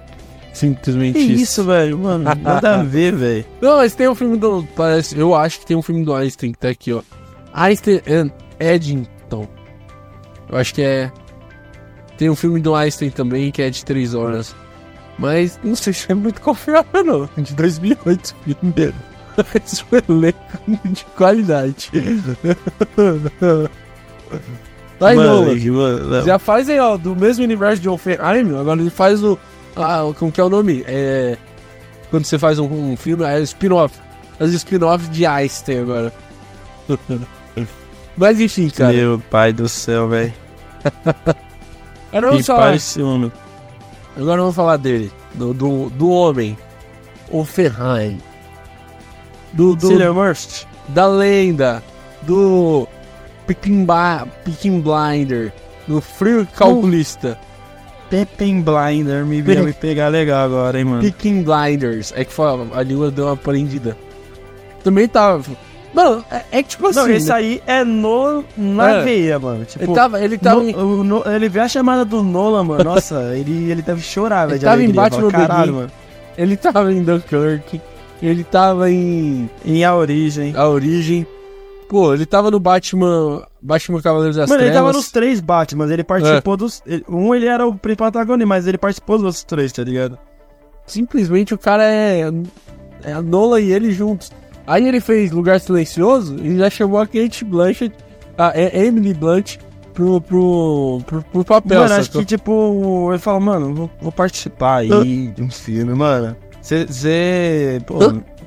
Simplesmente Que isso, velho? Mano, nada a ver, velho. Não, mas tem um filme do. Parece, eu acho que tem um filme do Einstein que tá aqui, ó. Einstein and Eddington. Eu acho que é. Tem um filme do Einstein também que é de 3 horas. Mas não sei se é muito confiável, não. De 2008 o filme dele. Mas o elenco de qualidade. Vai, Nolan. que- mano, Já faz aí, ó, do mesmo universo de Oppenheimer, agora ele faz o. Ah, o- como que é o nome? É. Quando você faz um, um filme, é spin-off. O spin-off de Einstein agora. Mas enfim, cara. Meu pai do céu, velho. Agora Que vamos falar, pai esse homem. agora vamos falar dele. Do, do, do homem. Oppenheim. Do, do, Cillian Murphy. da lenda. Do. Peaking, Ba- Peaking Blinder. Do frio calculista. Pepin Blinder me veio me pegar legal agora, hein, mano. Peaking Blinders. É que foi, a língua deu uma prendida. Também tava. Mano, é, é que tipo assim. Não, esse né? aí é no, na É. veia, mano. Tipo, Ele tava, ele tava, no- em, o- no- ele vê a chamada do Nolan, mano. Nossa, ele, ele deve chorar, velho. Ele tava em alegria. Batman Fala, Caralho, mano. ele tava em Dunkirk. Ele tava em Em A Origem. A Origem. Pô, ele tava no Batman. Batman Cavaleiros das Mano, ele Trevas. tava nos três Batman. Ele participou dos. ele- Um ele era o protagonista, mas ele participou dos outros três, tá ligado? Simplesmente o cara é. É a Nola e ele juntos. Aí ele fez Lugar Silencioso e já chamou a Kate Blanchett, a Emily Blunt, pro, pro, pro, pro papel. mano, acho que, tipo, ele fala, mano, vou, vou participar aí de um filme, mano. Você. Pô,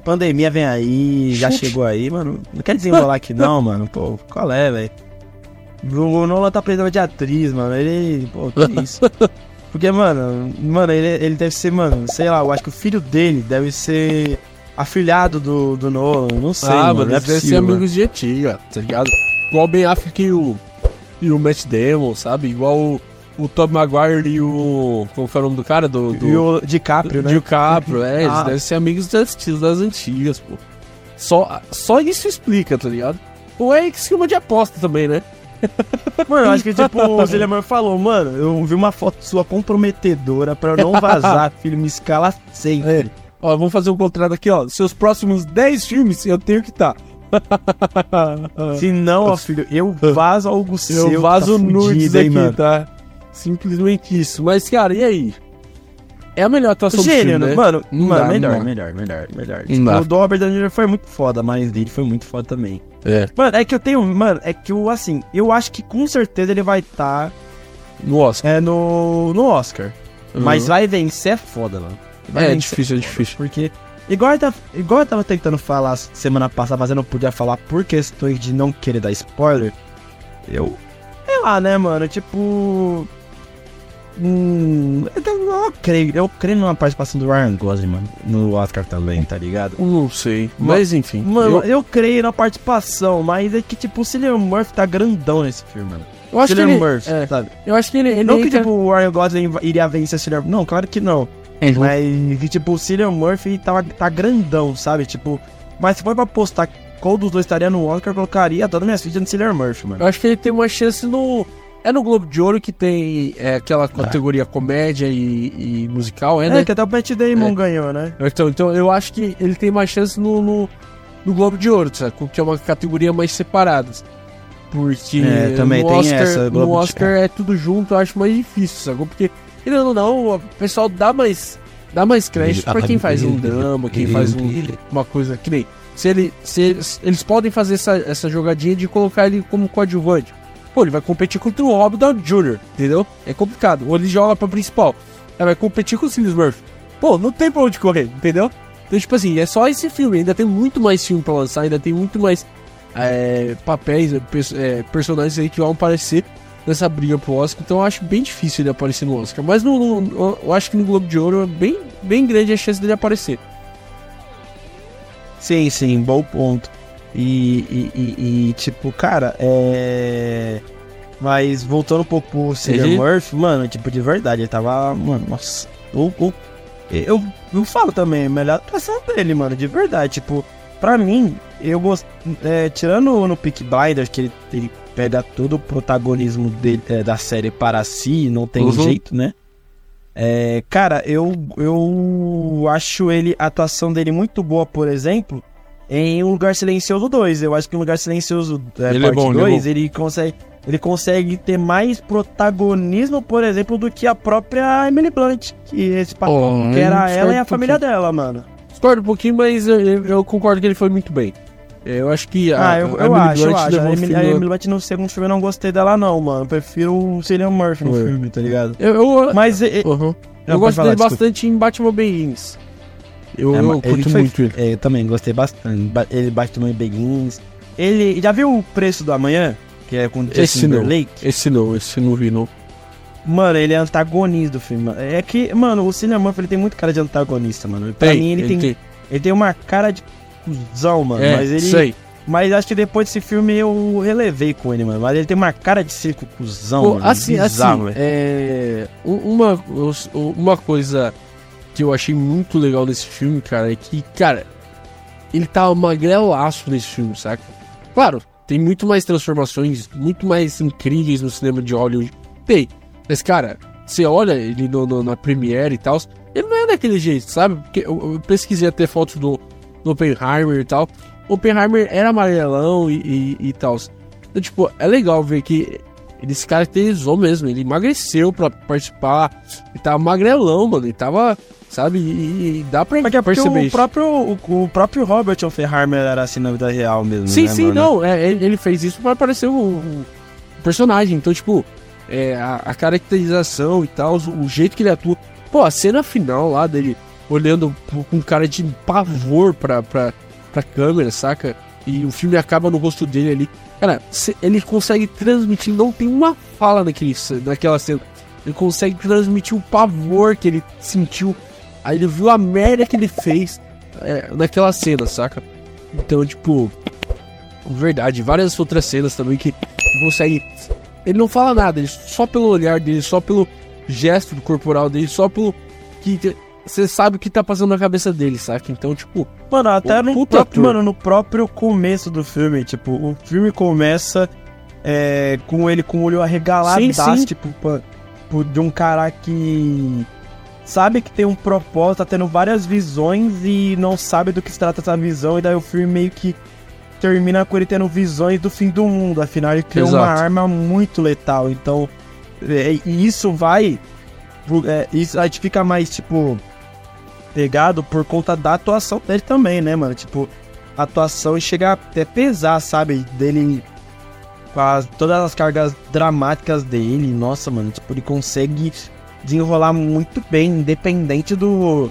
pandemia vem aí, já Chute. chegou aí, mano. Não quer desenrolar aqui não, mano. Pô, qual é, velho? O Nolan tá precisando de atriz, mano. Ele. Pô, que isso? Porque, mano, mano, ele, ele deve ser, mano, sei lá, eu acho que o filho dele deve ser afilhado do, do Nolan. Não sei, ah, mano. mano, não é devem ser mano. amigos de antiga, tá ligado? Igual o Ben Affleck e o, e o Matt Damon, sabe? Igual o, o Tom Maguire e o... Como foi o nome do cara? Do, do, E o DiCaprio, né? DiCaprio, é, eles Ah. devem ser amigos das, das antigas, pô. Só, só isso explica, tá ligado? Ou é esquema de aposta também, né? Mano, eu acho que tipo, o Murphy falou, mano, eu vi uma foto sua comprometedora pra eu não vazar, filho, me escala sempre. É. Ó, vamos fazer um contrato aqui, ó. Seus próximos 10 filmes eu tenho que estar. Tá. Se não, ó, filho, eu vazo algo seu. eu vazo tá nudes aqui, mano. tá? Simplesmente isso. Mas, cara, e aí? É a melhor atuação Gênio, do filme, né? mano, Não mano dá, melhor, não melhor, melhor, melhor. Não Tipo, o do Robert Downey Jr. foi muito foda, mas dele foi muito foda também. É, Mano, é que eu tenho, mano, é que eu, assim, eu acho que com certeza ele vai estar no Oscar. é, no, no Oscar. Uhum. Mas vai vencer é foda, mano. Vai É, vencer difícil, é difícil. Porque, igual eu, tava, igual eu tava tentando falar semana passada, mas eu não podia falar por questões de não querer dar spoiler, eu. Sei lá, né, mano? Tipo. Hum. Eu, creio, eu creio numa participação do Ryan Gosling, mano. No Oscar também, tá ligado? Não sei. Ma- Mas, enfim. Mano, eu, eu, creio na participação, mas é que, tipo, o Cillian Murphy tá grandão nesse filme, mano. eu acho que Cillian ele... Murphy, é, sabe? eu acho que ele... ele Não que, entra- tipo, o Ryan Gosling iria vencer o Cillian Murphy. Não, claro que não. Uhum. Mas que, tipo, o Cillian Murphy tava, tá grandão, sabe? Tipo, mas se for pra postar qual dos dois estaria no Oscar, eu colocaria todas minhas fichas no Cillian Murphy, mano. Eu acho que ele tem uma chance no... É no Globo de Ouro que tem é, aquela categoria comédia e, e musical, é, É, né? que até o Matt Damon É. ganhou, né? Então, então eu acho que ele tem mais chance no, no, no Globo de Ouro, sabe? Que é uma categoria mais separada. Porque É, também no tem Oscar, essa, Globo no de- Oscar é tudo junto, eu acho mais difícil, sacou? Porque, querendo ou não, o pessoal dá mais, dá mais crédito pra quem faz um drama, quem faz um, uma coisa que nem. Se, ele, se eles, eles podem fazer essa, essa jogadinha de colocar ele como coadjuvante. Pô, ele vai competir contra o Robert Downey Jr., entendeu? É complicado. Ou ele joga pra principal. Aí vai competir com o Murphy. Pô, não tem pra onde correr, entendeu? Então, tipo assim, é só esse filme. Ainda tem muito mais filme pra lançar, ainda tem muito mais é, papéis, é, é, personagens aí que vão aparecer nessa briga pro Oscar. Então eu acho bem difícil ele aparecer no Oscar. Mas no, no- eu acho que no Globo de Ouro é bem, bem grande a chance dele aparecer. Sim, sim, bom ponto. E, e, e- e, tipo, cara, é. Mas voltando um pouco pro Cillian Uhum. Murphy, mano, tipo, de verdade, ele tava. Mano, nossa. o- o- eu, eu falo também, a melhor atuação dele, mano, de verdade. Tipo, pra mim, eu gosto. É, tirando no Peak Blinders, que ele, ele pega todo o protagonismo dele, é, da série para si, não tem Uhum. jeito, né? É, cara, eu, eu acho ele, a atuação dele muito boa, por exemplo, em Um Lugar Silencioso 2. Eu acho que Um Lugar Silencioso é, Ele é parte bom, ele é 2, ele consegue, ele consegue ter mais protagonismo, por exemplo, do que a própria Emily Blunt, que, esse, pa- Oh, que era eu ela e a discordo família um dela, mano. Discordo um pouquinho, mas eu, eu- eu concordo que ele foi muito bem. Eu acho que a, ah, eu, a eu acho, eu acho. A Emily, a Emily Blunt no segundo filme eu não gostei dela, não, mano. Prefiro o Cillian Murphy no filme, tá ligado? Eu, eu, Mas. e- Uhum. Não, eu gosto falar, dele desculpa. bastante em Batman Begins. Eu, É, eu ele curto foi- muito ele. É, eu também gostei bastante. Ba- Ele bate também Begins. Ele. Já viu o preço do amanhã? Que é com Justin. Timberlake? Esse não, esse não vi não. Mano, ele é antagonista do filme. mano. É que, mano, o Cillian Murphy ele tem muito cara de antagonista, mano. Pra mim, ele, tem, ele tem uma cara de cuzão, mano. É, mas ele. sei. Mas acho que depois desse filme eu relevei com ele, mano. Mas ele tem uma cara de ser cuzão, Pô, mano. assim, bizarro, assim, velho. é, um- uma, uma coisa que eu achei muito legal nesse filme, cara, é que, cara, ele tá magrelaço nesse filme, saca? Claro, tem muito mais transformações, muito mais incríveis no cinema de Hollywood. Tem. Mas, cara, você olha ele no, no- na Premiere e tal, ele não é daquele jeito, sabe? Porque eu, eu pesquisei até fotos do, do Oppenheimer e tal. O Oppenheimer era amarelão e, e, e tal. Então, tipo, é legal ver que ele se caracterizou mesmo, ele emagreceu pra participar, ele tava magrelão, mano, ele tava, sabe, e, e dá pra Porque, é perceber o próprio, o, o próprio Robert Oppenheimer era assim na vida real mesmo. Sim, né, sim, mano? não, é, ele fez isso pra parecer o, o personagem, então, tipo, é, a, a caracterização e tal, o, jeito que ele atua. Pô, a cena final lá dele olhando com cara de pavor pra, pra, pra câmera, saca? E o filme acaba no rosto dele ali. Cara, ele consegue transmitir, não tem uma fala naquele, naquela cena. Ele consegue transmitir o pavor que ele sentiu. Aí ele viu a merda que ele fez é, naquela cena, saca? Então, tipo, verdade, várias outras cenas também que consegue. Ele não fala nada, ele só pelo olhar dele, só pelo gesto corporal dele, só pelo que você sabe o que tá passando na cabeça dele, saca? Então, tipo, Mano, até no próprio, mano, no próprio começo do filme, tipo, o filme começa é, com ele com o olho arregalado, tipo, tipo, de um cara que sabe que tem um propósito, tá tendo várias visões e não sabe do que se trata essa visão, e daí o filme meio que termina com ele tendo visões do fim do mundo, afinal ele criou uma arma muito letal, então é, e isso vai é, isso a gente fica mais tipo pegado por conta da atuação dele também, né, mano? Tipo, a atuação chega até pesar, sabe? Dele com as- todas as cargas dramáticas dele, nossa, mano, tipo, ele consegue desenrolar muito bem, independente do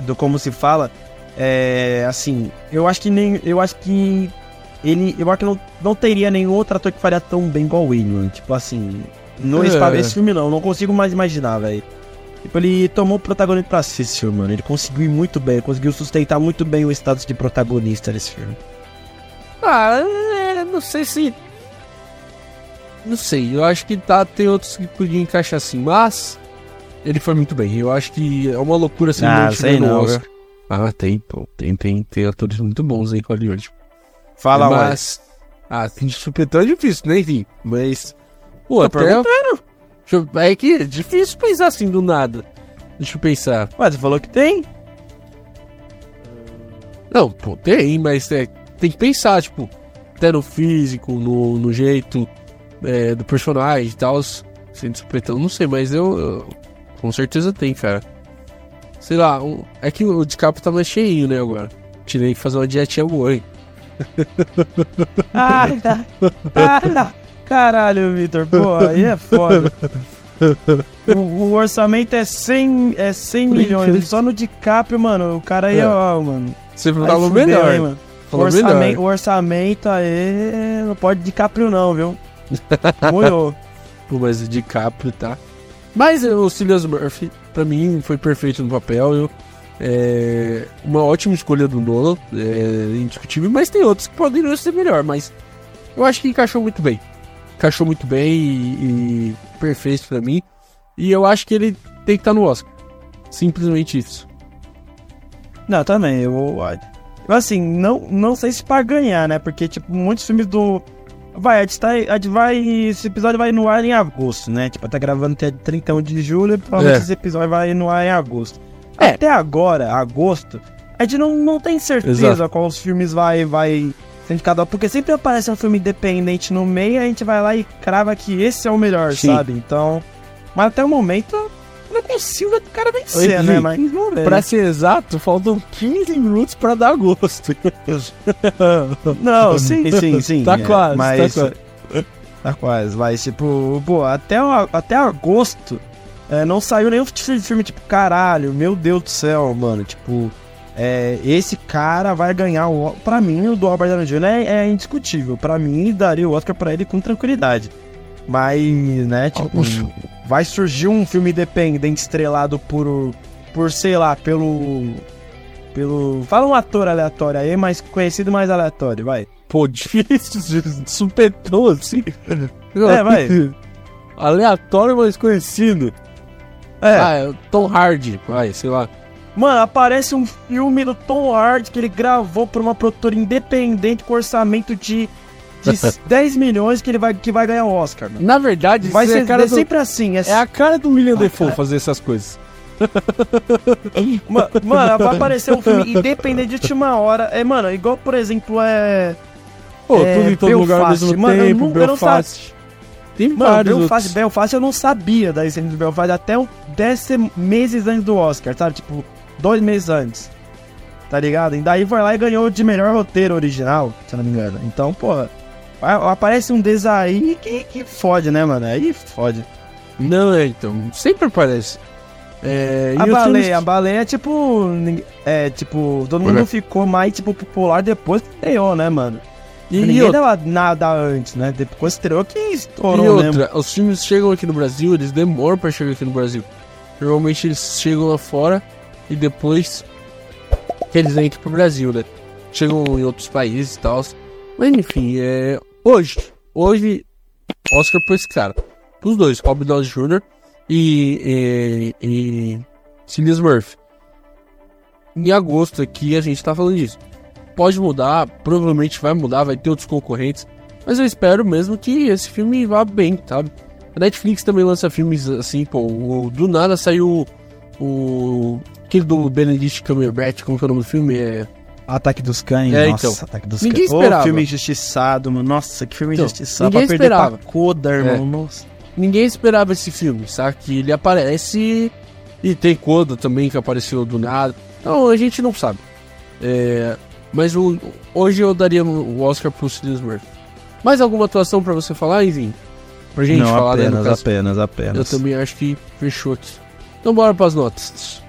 do como se fala. É, assim, eu acho que nem eu acho que ele, eu acho que não, não teria nenhum outro ator que faria tão bem igual ele, mano. Tipo assim, no É. esse, esse filme não, não consigo mais imaginar, velho. Tipo, ele tomou o protagonismo pra si, esse filme, mano. Ele conseguiu ir muito bem, conseguiu sustentar muito bem o status de protagonista nesse filme. Ah, é, não sei se. Não sei, eu acho que tá, tem outros que podiam encaixar assim, mas. Ele foi muito bem. Eu acho que é uma loucura se ele Ah, não sei tiver no não, Oscar. Ah, tem, pô. Tem, tem, tem atores muito bons em Hollywood. Fala, ué. mas. Ah, tem de supetão é difícil, né? Enfim, mas. Pô, Tô até. Deixa eu- É que é difícil pensar assim do nada. Deixa eu pensar. Ué, você falou que tem? Não, pô, tem, mas é, tem que pensar, tipo, até no físico, no, no jeito é, do personagem e tal. Sendo supetão, não sei, mas eu, eu- com certeza tem, cara. Sei lá, um- é que o DiCaprio tá mais cheinho, né, agora. Tirei que fazer uma dietinha boa, hein? Ah, tá. Ah, tá. Caralho, Vitor, pô, aí é foda. O, o orçamento é 100, é 100 milhões. Só no DiCaprio, mano, o cara aí, É. ó, mano. Você Aí falou melhor, hein, mano. O falou orçamento, melhor. o orçamento aí não pode DiCaprio não, viu? Molhou. Pô, mas o DiCaprio tá. Mas o Cillian Murphy, pra mim, foi perfeito no papel. Eu, é uma ótima escolha do Nolan, é indiscutível. Mas tem outros que poderiam ser melhor. Mas eu acho que encaixou muito bem. Encaixou muito bem e, e perfeito pra mim. E eu acho que ele tem que estar no Oscar. Simplesmente isso. Não, também, eu. Assim, não, não sei se pra ganhar, né? Porque, tipo, muitos filmes do. Vai, a gente, tá, a gente vai. Esse episódio vai no ar em agosto, né? Tipo, tá gravando até 31 de julho e provavelmente É. esse episódio vai no ar em agosto. É. Até agora, agosto, a gente não, não tem certeza Exato. quais filmes vai, vai ser indicado. Porque sempre aparece um filme independente no meio e a gente vai lá e crava que esse é o melhor, Sim. sabe? Então. Mas até o momento, não consigo ver o cara vencer, Oi, né? Mas vamos ver. Pra ser exato, faltam 15 minutos pra dar gosto. Não, sim, sim, sim. Tá é, quase, mas, tá quase. Tá quase, mas tipo, pô, até, até agosto é, não saiu nenhum filme, tipo, caralho, meu Deus do céu, mano. Tipo, é, esse cara vai ganhar o. Pra mim, o do Robert Downey Jr. é, é indiscutível. Pra mim, daria o Oscar pra ele com tranquilidade. Mas, né, tipo, vai surgir um filme independente estrelado por, por sei lá, pelo. Pelo. Fala um ator aleatório aí, mas conhecido mais aleatório, vai. Pô, difícil, supetão assim. É, vai. Aleatório, mas conhecido. É. Ah, é Tom Hardy, vai, sei lá. Mano, aparece um filme do Tom Hardy que ele gravou por uma produtora independente com orçamento de, de 10 milhões que ele vai, que vai ganhar o Oscar, mano. Na verdade, Vai ser é, cara é do- sempre assim. É, é a cara do William Defoe fazer essas coisas. Ma- Mano, vai aparecer um filme independente de última hora. É, mano, igual, por exemplo, é. Pô, É, tudo em todo lugar ao Belfast. mesmo Mano, eu tempo, eu não Belfast. Tem Mano, vários Belfast, outros. Belfast eu não sabia da existência do Belfast até um 10 meses antes do Oscar, sabe? Tipo, dois meses antes. Tá ligado? E daí foi lá e ganhou de melhor roteiro original, se eu não me engano. Então, pô, a- aparece um aí que, que fode, né, mano? Aí fode. Não, é, então, sempre aparece. É, A e baleia, filmes- a baleia é tipo. É, tipo, todo Olha. mundo ficou mais, tipo, popular depois que estreou, né, mano? E, Ninguém e outra, dava nada antes, né? Depois estreou que e estourou mesmo. outra, os filmes chegam aqui no Brasil, eles demoram pra chegar aqui no Brasil. Normalmente eles chegam lá fora e depois que eles entram pro Brasil, né? Chegam em outros países e tal. Mas enfim, é. Hoje, hoje, Oscar pra esse cara. Os dois, Robert Downey Jr. e. e. e Cillian Murphy. Em agosto aqui a gente tá falando disso. Pode mudar, provavelmente vai mudar, vai ter outros concorrentes. Mas eu espero mesmo que esse filme vá bem, sabe? A Netflix também lança filmes assim, pô. Do nada saiu o. Aquele do Benedict Cumberbatch, como que é o nome do filme? É. Ataque dos Cães, É, nossa, então. Ataque dos Ninguém Cães. Esperava. filme injustiçado, mano. Nossa, que filme Então, injustiçado. ninguém pra perder esperava. pra Coda, irmão. Nossa. Ninguém esperava esse filme, sabe? Que ele aparece e tem Coda também que apareceu do nada. Então a gente não sabe. É, mas o- hoje eu daria o Oscar pro Cillian Murphy. Mais alguma atuação pra você falar, enfim? Pra gente Não, falar, né, no apenas, caso. apenas, apenas. Eu também acho que fechou aqui. Então bora pras notas.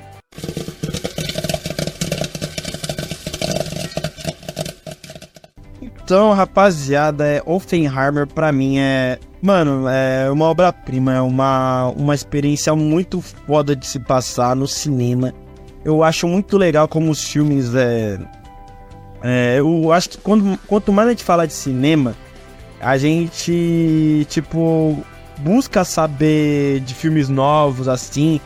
Então, rapaziada, é Oppenheimer pra mim é, mano, é uma obra-prima, é uma, uma experiência muito foda de se passar no cinema. Eu acho muito legal como os filmes é, é eu acho que quando, quanto mais a gente fala de cinema, a gente tipo busca saber de filmes novos assim.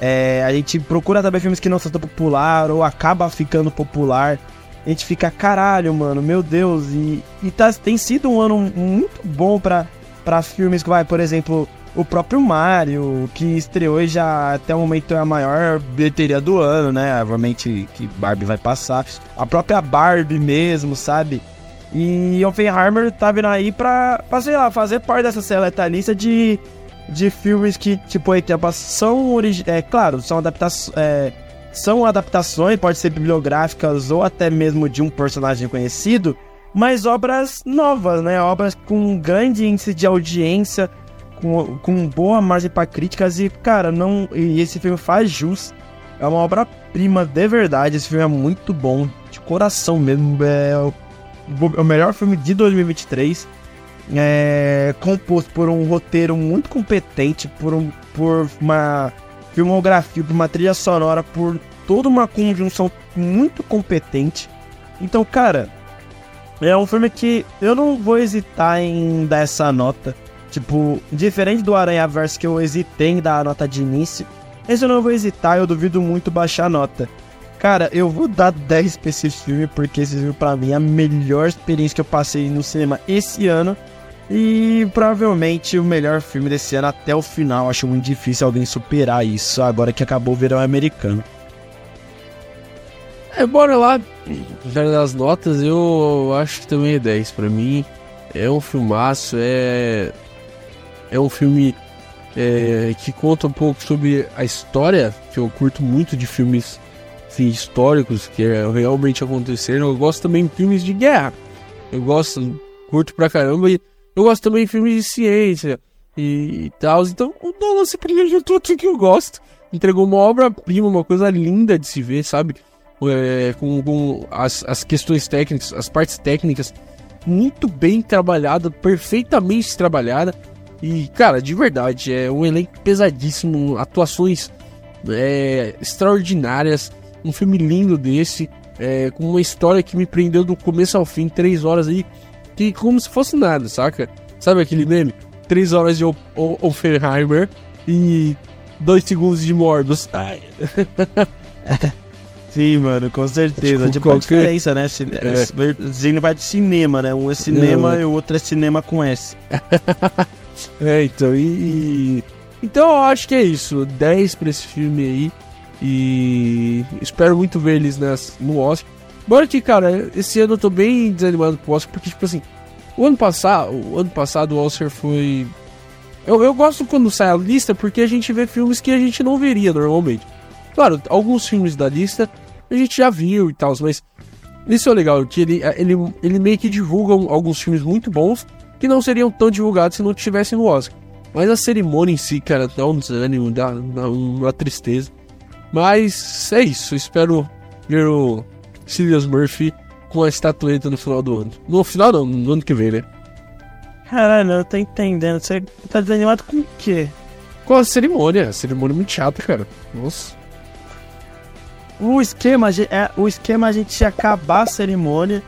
É, a gente procura saber filmes que não são tão popular ou acaba ficando popular a gente fica, caralho, mano, meu Deus, e, e tá, tem sido um ano muito bom pra, pra filmes que vai, por exemplo, o próprio Mario, que estreou e já até o momento é a maior bilheteria do ano, né? Obviamente que Barbie vai passar. A própria Barbie mesmo, sabe? E Oppenheimer tá vindo aí pra, pra sei lá, fazer parte dessa seleta lista de, de filmes que, tipo, etapas são origi- É claro, são adaptações. É, são adaptações, pode ser bibliográficas ou até mesmo de um personagem conhecido, mas obras novas, né? Obras com grande índice de audiência, com, com boa margem para críticas e, cara, não. E esse filme faz jus. É uma obra-prima de verdade. Esse filme é muito bom, de coração mesmo. É o, o melhor filme de 2023. É composto por um roteiro muito competente, por, um, por uma filmografia, por uma trilha sonora, por toda uma conjunção muito competente. Então, cara, é um filme que eu não vou hesitar em dar essa nota. Tipo, diferente do Aranha Verso que eu hesitei em dar a nota de início, esse eu não vou hesitar, eu duvido muito baixar a nota. Cara, eu vou dar 10 pra esse filme, porque esse filme pra mim é a melhor experiência que eu passei no cinema esse ano. E provavelmente o melhor filme desse ano até o final. Acho muito difícil alguém superar isso agora que acabou o verão americano. É, bora lá. Das notas, eu acho que também é 10 pra mim. É um filmaço, é. É um filme é, que conta um pouco sobre a história, que eu curto muito de filmes assim, históricos que é, realmente aconteceram. Eu gosto também de filmes de guerra. Eu gosto, curto pra caramba. E eu gosto também de filmes de ciência e, e tal. Então o Nolan sempre juntou tudo que eu gosto. Entregou uma obra-prima, uma coisa linda de se ver, sabe? É, com, com as, as questões técnicas, as partes técnicas muito bem trabalhada, perfeitamente trabalhada. E, cara, de verdade, é um elenco pesadíssimo, atuações é, extraordinárias, um filme lindo desse, é, com uma história que me prendeu do começo ao fim, três horas aí, que como se fosse nada, saca? Sabe aquele meme? Três horas de O- O- Oppenheimer e dois segundos de Morbius. Ai, Sim, mano, com certeza. Tipo, Tipo, qualquer- diferença, né? Cine... É. Vai de cinema, né? Um é cinema Não. e o outro é cinema com S. É, então, e, e- Então eu acho que é isso. 10 pra esse filme aí. E espero muito ver eles nas, no Oscar. Bora que, cara, esse ano eu tô bem desanimado pro Oscar, porque, tipo assim, o ano passado, o ano passado o Oscar foi. Eu, eu gosto quando sai a lista porque a gente vê filmes que a gente não veria normalmente. Claro, alguns filmes da lista a gente já viu e tal, mas isso é legal, que ele, ele, ele meio que divulga alguns filmes muito bons que não seriam tão divulgados se não tivessem no Oscar. Mas a cerimônia em si, cara, dá um desânimo, dá, dá uma tristeza. Mas é isso, espero ver o Cillian Murphy com a estatueta no final do ano. No final não, no ano que vem, né? Caralho, eu tô entendendo. Você tá desanimado com o quê? Com a cerimônia, a cerimônia é muito chata, cara. Nossa. O esquema, é, o esquema é a gente acabar a cerimônia,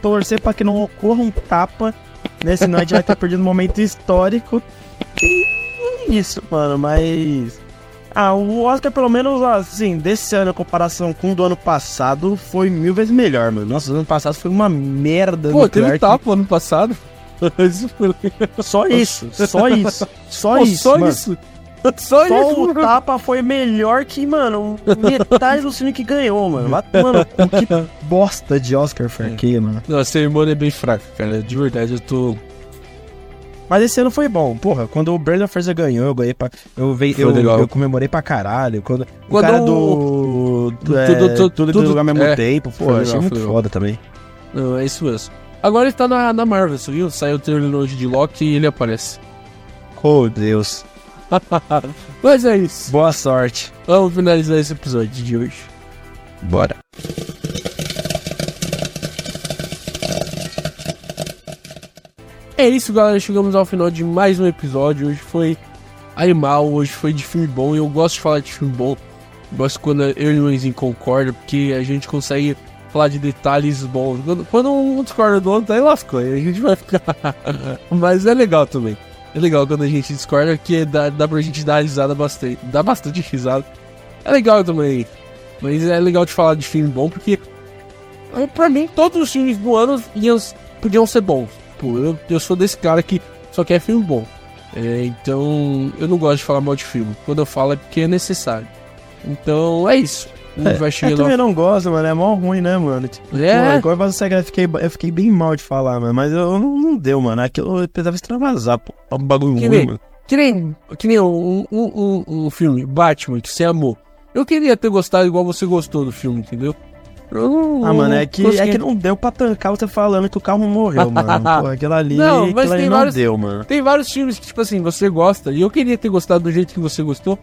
torcer pra que não ocorra um tapa, né? Senão a gente vai ter perdido um momento histórico. E é isso, mano, mas. Ah, o Oscar, pelo menos, assim, desse ano, em comparação com o do ano passado, foi mil vezes melhor, mano. Nossa, o ano passado foi uma merda. Pô, teve que- tapa ano passado. Isso foi- Só isso, só isso, só Pô, isso. Só mano. isso. Só, Só isso. o tapa foi melhor que, mano, metade do filme que ganhou, mano. Mano, que bosta de Oscar foi aqui, mano. Não, a cerimônia é bem fraca, cara. De verdade, eu tô. Mas esse ano foi bom, porra. Quando o Brandon Fraser ganhou, eu ganhei pra. Eu, veio, eu, legal. eu comemorei pra caralho. Quando, o Quando cara o- do. do é, tudo- tudo- tudo, tudo- ao mesmo é. tempo, pô, legal, achei muito legal. foda também. Não, é isso mesmo. Agora ele tá na, na Marvel, você viu? Saiu o trailer hoje de Loki e ele aparece. Oh, Deus. Mas é isso. Boa sorte. Vamos finalizar esse episódio de hoje. Bora. É isso, galera. Chegamos ao final de mais um episódio. Hoje foi animal, hoje foi de filme bom. Eu gosto de falar de filme bom. Gosto quando eu e o Luizinho concordam, porque a gente consegue falar de detalhes bons. Quando, quando um discorda do outro, aí lascou. Aí a gente vai ficar. Mas é legal também. É legal quando a gente discorda, porque dá, dá pra gente dar risada bastante. Dá bastante risada. É legal também. Mas é legal de falar de filme bom, porque. Pra mim, todos os filmes do ano iam, podiam ser bons. Pô, eu, eu sou desse cara que só quer filme bom. É, então, eu não gosto de falar mal de filme. Quando eu falo é porque é necessário. Então, é isso. Eu chegando também não gosto, mano. É mó ruim, né, mano? Tipo, É. Pô, igual você eu fiquei, eu fiquei bem mal de falar, mano. Mas eu não, não deu, mano. Aquilo eu precisava extravasar, pô. É um bagulho Que ruim, nem- mano. Que nem, que nem um, um, um, um filme, Batman, que você amou. Eu queria ter gostado igual você gostou do filme, entendeu? Eu não- Ah, mano, não é que, consegui. é que não deu pra tancar você falando que o carro morreu, mano. Pô, aquilo ali, Não, mas ali tem não vários- deu, mano. Tem vários filmes que, tipo assim, você gosta, e eu queria ter gostado do jeito que você gostou,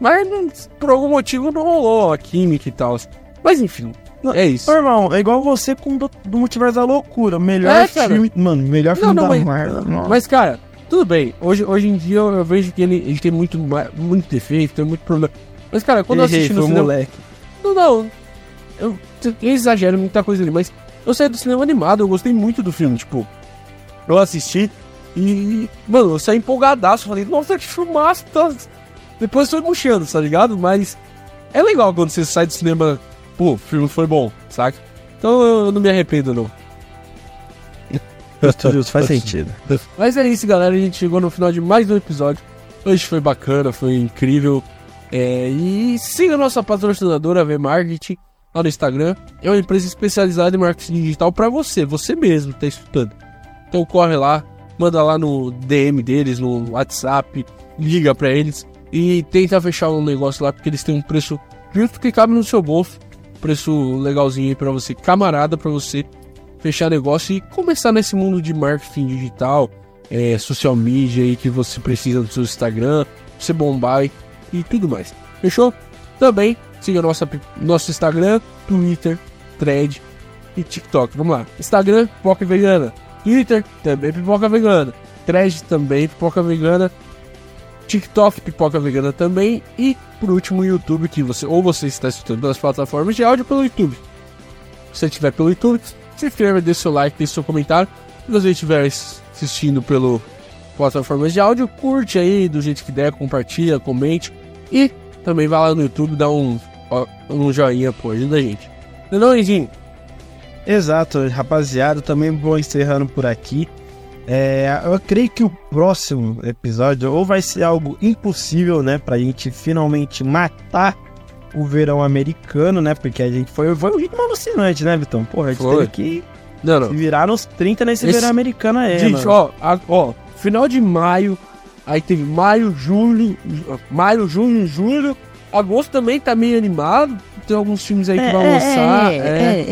mas não- por algum motivo não rolou a química e tal. Mas enfim, é isso. Ô, irmão, é igual você com do, do Multiverso da Loucura. Melhor É, filme. Mano, melhor filme Não, não, da mas- Marvel. nossa. Mas, cara, tudo bem. Hoje, hoje em dia eu, eu vejo que ele, ele tem muito, muito defeito, tem muito problema. Mas, cara, quando eu Errei, assisti no cinema. moleque. Não, não. Eu, eu exagero muita coisa ali, mas eu saí do cinema animado, eu gostei muito do filme, tipo. Eu assisti e. Mano, eu saí empolgadaço, falei, nossa, que filmaço, tá. Depois foi murchando, tá ligado? Mas é legal quando você sai do cinema, pô, o filme foi bom, saca? Então eu não me arrependo, não. Justo, faz sentido. Mas é isso, galera. A gente chegou no final de mais um episódio. Hoje foi bacana, foi incrível. É, e siga a nossa patrocinadora, a V-Marketing, lá no Instagram. É uma empresa especializada em marketing digital para você, você mesmo que tá escutando. Então corre lá, manda lá no DM deles, no WhatsApp, liga para eles e tenta fechar um negócio lá, porque eles têm um preço justo que cabe no seu bolso. Preço legalzinho aí pra você, camarada pra você fechar negócio e começar nesse mundo de marketing digital, é, social media aí que você precisa do seu Instagram, você bombar e, e tudo mais. Fechou? Também siga nossa, nosso Instagram, Twitter, Thread e TikTok. Vamos lá. Instagram, Pipoca Vegana. Twitter, também Pipoca Vegana. Thread, também Pipoca Vegana. TikTok, Pipoca Vegana também. E por último, o YouTube, que você ou você está escutando pelas plataformas de áudio pelo YouTube. Se você estiver pelo YouTube, se inscreva, deixe seu like, deixe seu comentário. Se você estiver assistindo pelo plataformas de áudio, curte aí do jeito que der, compartilha, comente. E também vai lá no YouTube, dá um, um joinha, pô, ajuda a gente. Não, Edinho? Exato, rapaziada, também vou encerrando por aqui. É, eu creio que o próximo episódio ou vai ser algo impossível, né, pra gente finalmente matar o verão americano, né, porque a gente foi, foi um ritmo alucinante, né, Vitão? Porra, a gente Foi. teve que Não, não. se virar nos 30 nesse Esse- verão americano aí, Gente, mano. ó, a- ó, final de maio, aí teve maio, julho, ju- maio, junho, julho, agosto também tá meio animado, tem alguns filmes aí que vão lançar, é. é,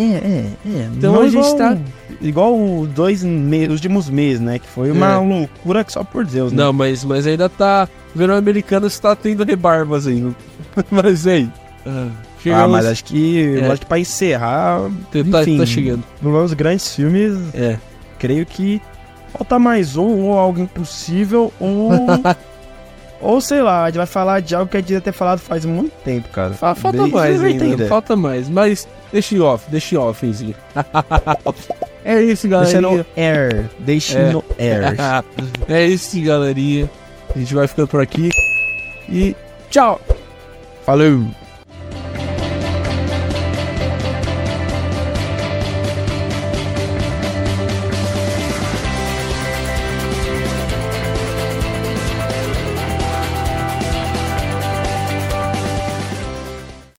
é. Então Não a gente igual- tá- Igual os dois meses, os últimos meses, né? Que foi uma É. loucura que só por Deus, né? Não, mas, mas ainda tá, verão americano está tendo rebarbas ainda, mas aí, ah, Ah, mas acho que, É. acho que pra encerrar, tá, enfim, tá chegando, menos grandes filmes, é. creio que falta mais um, ou algo impossível, ou. ou sei lá, a gente vai falar de algo que a gente devia ter falado faz muito tempo, cara. Fa- Falta mais ainda, falta mais, mas deixa off, deixa em off, Enzinho. é isso, Deixa no air. Deixa É. no air. é isso, galerinha. A gente vai ficando por aqui. E tchau! Falou!